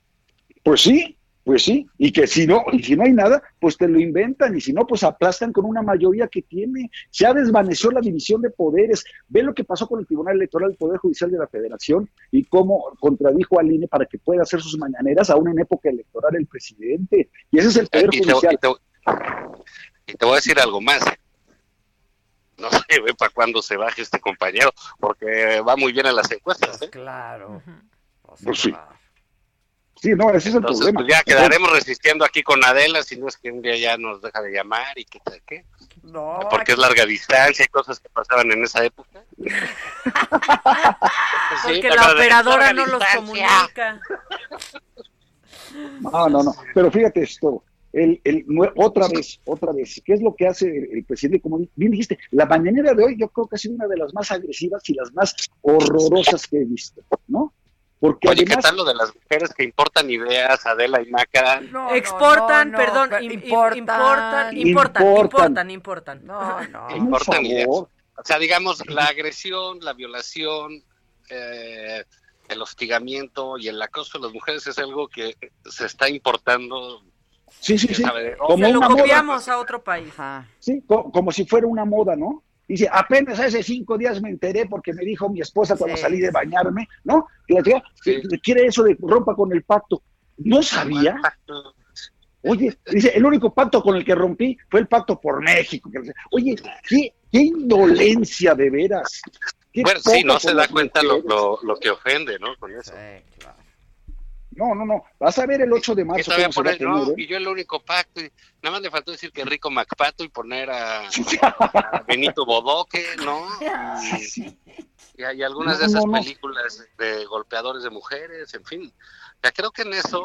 Pues sí, pues sí, y que si no, y si no hay nada, pues te lo inventan, y si no, pues aplastan con una mayoría que tiene. Se ha desvaneció la división de poderes. Ve lo que pasó con el Tribunal Electoral del Poder Judicial de la Federación y cómo contradijo al INE para que pueda hacer sus mañaneras aún en época electoral el presidente. Y ese es el Poder Judicial. Y te, y te voy a decir algo más no sé ve para cuándo se baje este compañero, porque va muy bien en las encuestas. ¿eh? Claro. Pues sí. Sí, no, ese es el Entonces, problema. Pues ya quedaremos resistiendo aquí con Adela, si no es que un día ya nos deja de llamar y qué tal qué. No, Porque es larga distancia y cosas que pasaban en esa época. Porque Sí, la pero de operadora no los comunica. No, no, no. Pero fíjate esto. El, el, otra vez, otra vez, ¿qué es lo que hace el, el presidente? Como bien dijiste, la mañanera de hoy yo creo que ha sido una de las más agresivas y las más horrorosas que he visto, ¿no? Porque Oye, ¿qué además, tal lo de las mujeres que importan ideas, Adela y Maca? exportan, no, no, perdón, importan. importan, importan, Importan. importan, importan. No, no. importan ideas. O sea, digamos, la agresión, la violación, eh, el hostigamiento y el acoso de las mujeres es algo que se está importando. Sí, sí, sí, como lo una moda, copiamos a otro país. sí, co- como si fuera una moda, ¿no? Dice, apenas hace cinco días me enteré porque me dijo mi esposa cuando Sí. salí de bañarme, ¿no? Que la que quiere eso de rompa con el pacto. No sabía. Oye, dice, el único pacto con el que rompí fue el pacto por México. Oye, qué, qué indolencia de veras. Qué Bueno, sí, no se da cuenta lo, lo, lo que ofende, ¿no? Con eso. No, no, no. Vas a ver el 8 de Y marzo cómo se va a poner, no, ¿eh? y yo el único pacto, y nada más le faltó decir que Rico Macpato y poner a, a Benito Bodoque, ¿no? Y, y hay algunas de esas no, películas de golpeadores de mujeres, en fin. Ya creo que en eso,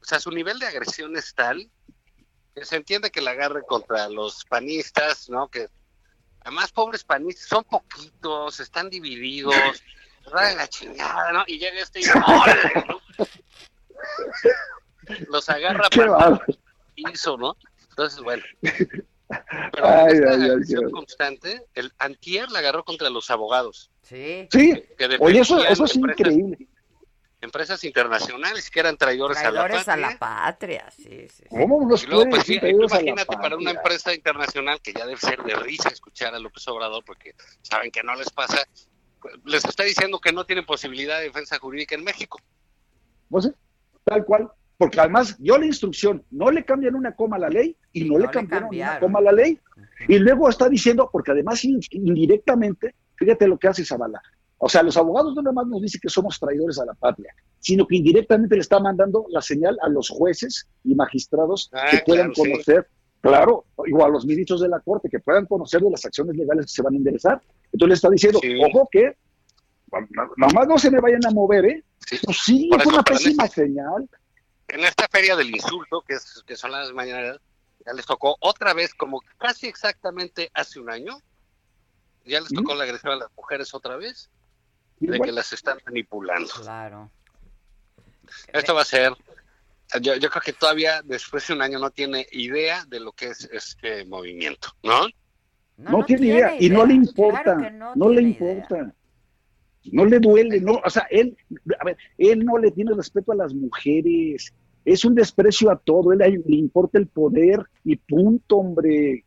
o sea, su nivel de agresión es tal que se entiende que la agarre contra los panistas, ¿no? Que además pobres panistas son poquitos, están divididos, ¿verdad? la chingada, ¿no? Y llega este y los agarra Qué para hizo, ¿no? Entonces, bueno. Pero Ay, esta ay, constante, el antier la agarró contra los abogados. Sí. Sí, que oye, eso, eso es empresas- increíble. Empresas internacionales que eran traidores, Traidores a a la la patria. patria, sí, sí. ¿Cómo los Y luego, pues, sí, la imagínate para una patria? empresa internacional que ya debe ser de risa escuchar a López Obrador porque saben que no les pasa, les está diciendo que no tienen posibilidad de defensa jurídica en México. Pues sí, tal cual. Porque además dio la instrucción, no le cambian una coma a la ley y no, no le le cambiaron una coma a la ley. Y luego está diciendo, porque además in- indirectamente, fíjate lo que hace Zavala. O sea, los abogados no nada más nos dicen que somos traidores a la patria, sino que indirectamente le está mandando la señal a los jueces y magistrados Ah, que puedan claro, sí. conocer, claro, o a los ministros de la Corte, que puedan conocer de las acciones legales que se van a enderezar. Entonces le está diciendo, Sí. ojo que na- nada más no se me vayan a mover, ¿eh? Sí. Pues sí, es eso, una en pésima señal. En esta feria del insulto, que, es, que son las mañaneras, ya les tocó otra vez, como casi exactamente hace un año, ya les tocó la agresión a las mujeres otra vez, de bueno. que las están manipulando. Claro. Esto va a ser, yo, yo creo que todavía después de un año no tiene idea de lo que es este movimiento, ¿no? No, tiene idea y no le importa, claro que no no, le importa. No le duele, no, o sea, él, a ver, él no le tiene respeto a las mujeres, es un desprecio a todo, él le, le importa el poder y punto, hombre.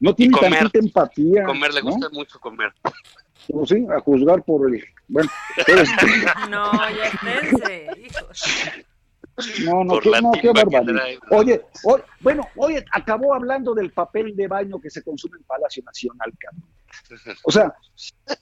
No tiene comer. tantita empatía. Comer, le ¿no? gusta mucho comer. Pues sí, a juzgar por el, bueno, pero No, ya esténse, hijos. No, no, Por qué, la no, qué que barbaridad. Oye, oye, bueno, oye, acabó hablando del papel de baño que se consume en Palacio Nacional, cabrón. O sea,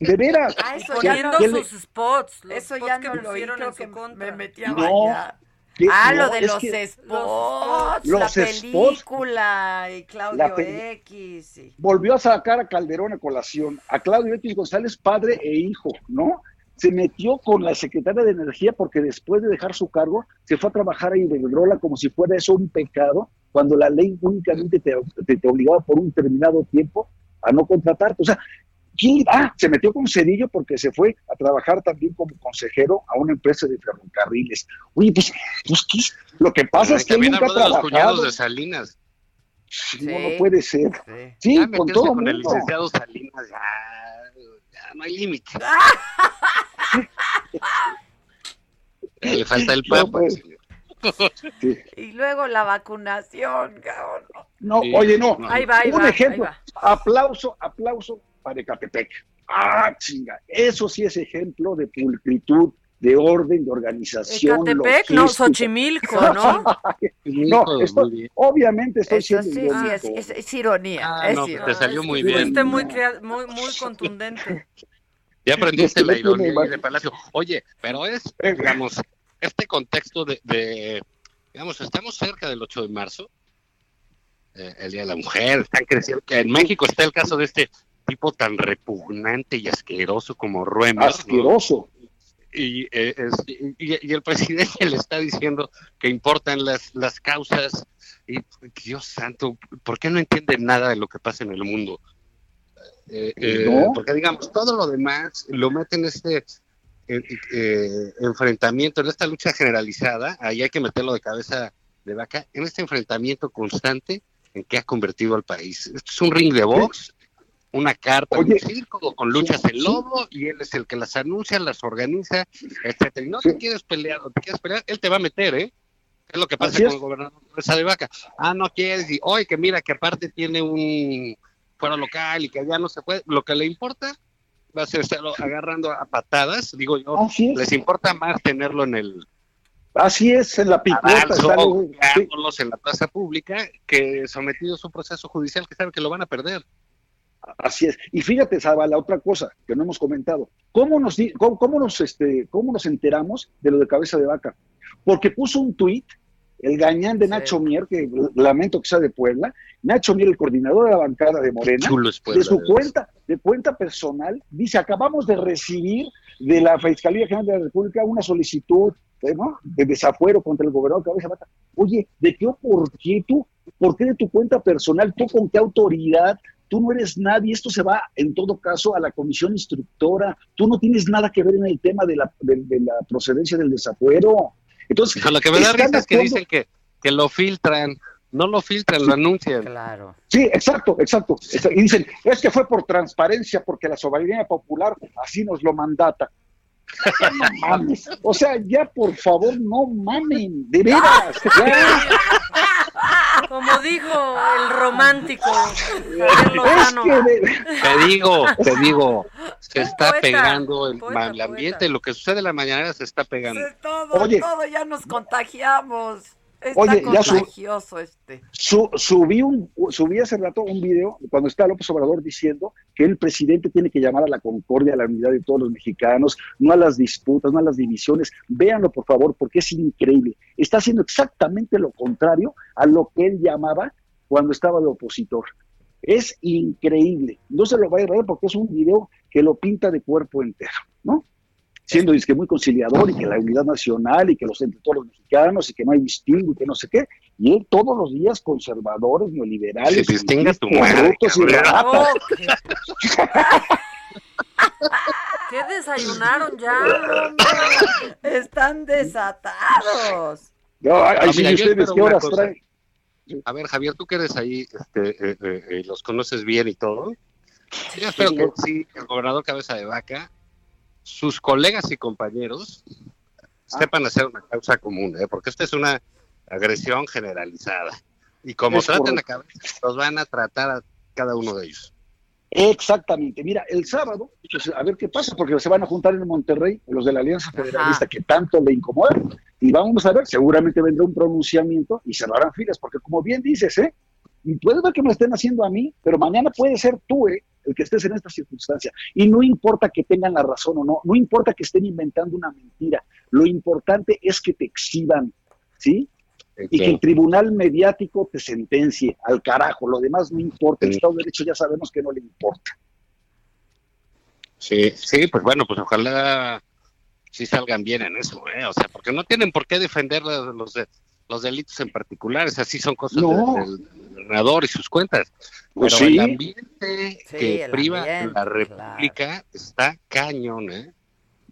de veras. Ah, eso ¿qué- ya no- qué le- Sus spots, los Eso spots ya que no lo oí, pusieron creo en su que contra. me metí a No, bañar. ¿Qué? Ah, No, lo de los que spots, los la spots- película y Claudio X. sí. volvió a sacar a Calderón a colación, a Claudio X González, padre e hijo, ¿no? Se metió con la secretaria de Energía porque después de dejar su cargo se fue a trabajar a Iberdrola como si fuera eso un pecado, cuando la ley únicamente te, te- te obligaba por un determinado tiempo a no contratarte. O sea, ¿quién- ah, se metió con Cedillo porque se fue a trabajar también como consejero a una empresa de ferrocarriles. Oye, pues, pues ¿qué es? lo que pasa es que él También nunca ha los cuñados de Salinas. Sí, No, no puede ser. Sí, Ya con todo con el licenciado Salinas, ya no hay límite. Ya le falta el No, papa. pues. Sí. Y luego la vacunación, cabrón. No, Sí. oye, no. Ahí va, ahí Un va, ejemplo. ahí Aplauso, aplauso para Ecatepec. Ah, chinga. Eso sí es ejemplo de pulcritud, de orden, de organización. Ecatepec, no. Xochimilco, ¿no? no, obviamente estoy Eso siendo sí, sí, irónico. es, es- es ironía. Ah, es no, ironía. te salió muy Fuiste bien. muy, crea- muy, muy contundente. Ya aprendiste la tiene ironía de Palacio. Oye, pero es, digamos, este contexto de, de- digamos, estamos cerca del 8 de marzo, eh, el Día de la Mujer, están creciendo. que En México está el caso de este tipo tan repugnante y asqueroso como Ruemer. ¿no? Y, eh, es- y, y el presidente le está diciendo que importan las, las causas. Y Dios santo, ¿por qué no entiende nada de lo que pasa en el mundo? Eh, eh, No. Porque digamos, todo lo demás lo mete en este enfrentamiento, en esta lucha generalizada, ahí hay que meterlo de cabeza de vaca, en este enfrentamiento constante en que ha convertido al país. Esto es un ring de box, una carta, Oye. un circo con luchas en lobo, y él es el que las anuncia, las organiza, etcétera. Y no te quieres pelear, o te quieres pelear, él te va a meter, ¿eh? Es lo que pasa con el gobernador de de Vaca. Ah, no quieres, y hoy que mira que aparte tiene un fuero local y que allá no se puede, lo que le importa va a ser estarlo agarrando a patadas, digo yo, Así les importa más tenerlo en el Así es, en la picota. cadalso, está luego- sí. golpeándolos en la plaza pública, que sometido a su proceso judicial que sabe que lo van a perder. Así es. Y fíjate, Saba, la otra cosa que no hemos comentado. ¿Cómo nos, cómo, cómo nos, este, cómo nos enteramos de lo de cabeza de vaca? Porque puso un tuit, el gañán de Nacho Mier, que lamento que sea de Puebla, Nacho Mier, el coordinador de la bancada de Morena, Puebla, de su cuenta, de cuenta personal, dice, acabamos de recibir de la Fiscalía General de la República una solicitud eh, ¿no? de desafuero contra el gobernador Cabeza de Vaca. Oye, ¿de qué o por qué tú? ¿Por qué de tu cuenta personal? ¿Tú con qué autoridad? Tú no eres nadie, esto se va en todo caso a la comisión instructora, tú no tienes nada que ver en el tema de la, de, de la procedencia del desafuero. Entonces, No, lo que me da risa es que dicen que, que lo filtran, no lo filtran, lo anuncian. Claro. Sí, exacto, exacto. Exa- Y dicen, es que fue por transparencia, porque la soberanía popular así nos lo mandata. No mames. O sea, ya por favor, no mamen, de veras. ya. Como dijo el romántico Javier Es Lozano. que de- Te digo, te digo, se está poeta, pegando el, poeta, el ambiente, lo que sucede en la mañana se está pegando. Todo, Oye. todo ya nos contagiamos. Está Oye, ya su- contagioso este. Su- subí, un, subí hace rato un video cuando está López Obrador diciendo que el presidente tiene que llamar a la concordia, a la unidad de todos los mexicanos, no a las disputas, no a las divisiones. Véanlo, por favor, porque es increíble. Está haciendo exactamente lo contrario a lo que él llamaba cuando estaba de opositor. Es increíble. No se lo vaya a ver porque es un video que lo pinta de cuerpo entero, ¿no? Siendo que muy conciliador y que la unidad nacional y que los entre todos los mexicanos y que no hay distingo y que no sé qué. Y él todos los días conservadores, neoliberales, Se distinga tu corruptos madre, y ratas. ¿Qué desayunaron ya? Están desatados. No, Ah, sí, ustedes, ¿qué horas traen? A ver, Javier, tú que eres ahí, este, eh, eh, eh, los conoces bien y todo. Yo espero que sí, el gobernador Cabeza de Vaca, sus colegas y compañeros sepan hacer una causa común, ¿eh? porque esta es una agresión generalizada. Y como Es tratan a correcto. cabeza, los van a tratar a cada uno de ellos. Exactamente. Mira, el sábado, pues, a ver qué pasa, porque se van a juntar en Monterrey los de la Alianza Federalista que tanto le incomoda. Y vamos a ver, seguramente vendrá un pronunciamiento y cerrarán filas, porque como bien dices, ¿eh? Y puede ver que me lo estén haciendo a mí, pero mañana puede ser tú, ¿eh? El que estés en esta circunstancia. Y no importa que tengan la razón o no, no importa que estén inventando una mentira. Lo importante es que te exhiban, ¿sí? y que el tribunal mediático te sentencie al carajo. Lo demás no importa. El Estado de Derecho ya sabemos que no le importa. Sí, sí, pues bueno, pues ojalá sí salgan bien en eso, ¿eh? O sea, porque no tienen por qué defender los, los, de- los delitos en particulares, así son cosas No. del gobernador y sus cuentas. Pues Pero sí. el ambiente Sí, que el priva ambiente, la República está cañón, ¿eh?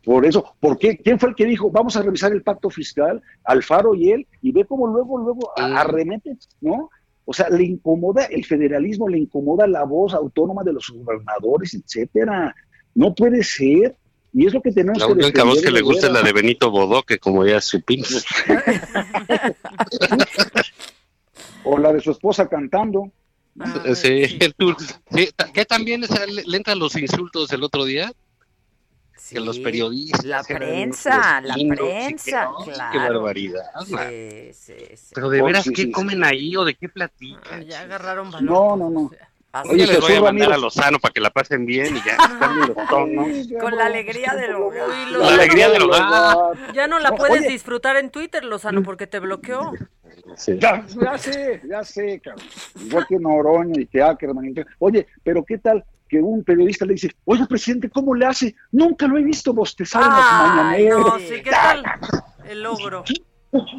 Por eso, ¿por qué? ¿Quién fue el que dijo, vamos a revisar el pacto fiscal, Alfaro y él, y ve cómo luego, luego a- arremeten, ¿no? O sea, le incomoda el federalismo, le incomoda la voz autónoma de los gobernadores, etcétera. No puede ser. Y es lo que tenemos La que única voz que le gusta es la de Benito Bodó, que como ya supimos. O la de su esposa cantando. Sí, tú- sí, ta- que también le, entran los insultos el otro día. que los periodistas. La prensa, los la lindos, prensa, sí, que- claro. Qué barbaridad. man. Sí, sí, sí. Pero de Oh, veras, sí, ¿qué sí, sí. comen ahí o de qué platican? Ya agarraron valor. No, no, no. Así Oye, les voy a mandar a Lozano para que la pasen bien y ya. los tonos. Con la alegría del hogar. La alegría del hogar. Ya no la No, puedes oye. disfrutar en Twitter, Lozano, porque te bloqueó. Ya, ya sé, ya sé, cabrón. Igual que Noroña y que Ackerman. y Oye, pero ¿qué tal que un periodista le dice, oye, presidente, ¿cómo le hace? Nunca lo he visto bostezar en las mañaneras. no, sí, ¿qué tal? El logro.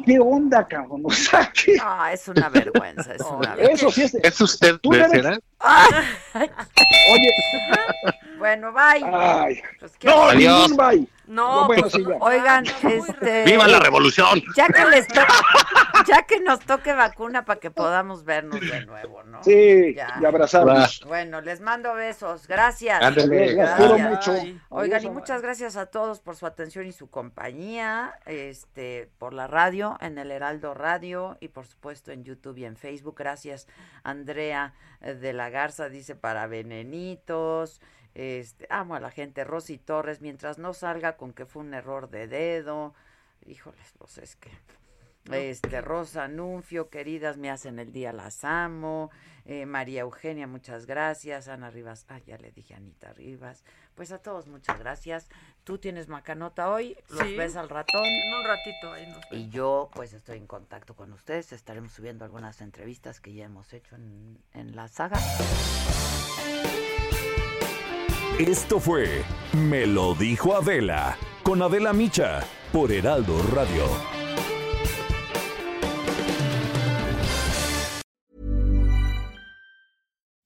¿Qué onda, cabrón? O sea, ¿qué? Ah, es una vergüenza, es una vergüenza. Eso sí es. ¿Es usted, Tú eres- Oye, Bueno, bye. ay. Pues. No, Adiós. bye. No, bueno, sí. Oigan, este... ¡Viva la revolución! Ya que les to- ya que nos toque vacuna para que podamos vernos de nuevo, ¿no? Sí, Ya. y abrazarnos. Bueno, les mando besos. Gracias. Ándale. Los quiero Gracias. mucho. Oigan, y muchas gracias a todos por su atención y su compañía, este, por la radio, en el Heraldo Radio y por supuesto en YouTube y en Facebook. Gracias, Andrea de la Garza, dice para venenitos. Este, amo a la gente, Rosy Torres, mientras no salga con que fue un error de dedo. Híjoles, pues es que este, Rosa Anuncio, queridas, me hacen el día, las amo. Eh, María Eugenia, muchas gracias. Ana Rivas, ah, ya le dije a Anita Rivas. Pues a todos, muchas gracias. Tú tienes macanota hoy, los Sí. ves al ratón. En un ratito ahí nos Y yo, pues estoy en contacto con ustedes. Estaremos subiendo algunas entrevistas que ya hemos hecho en, en la saga. Esto fue Me lo dijo Adela con Adela Micha por Heraldo Radio.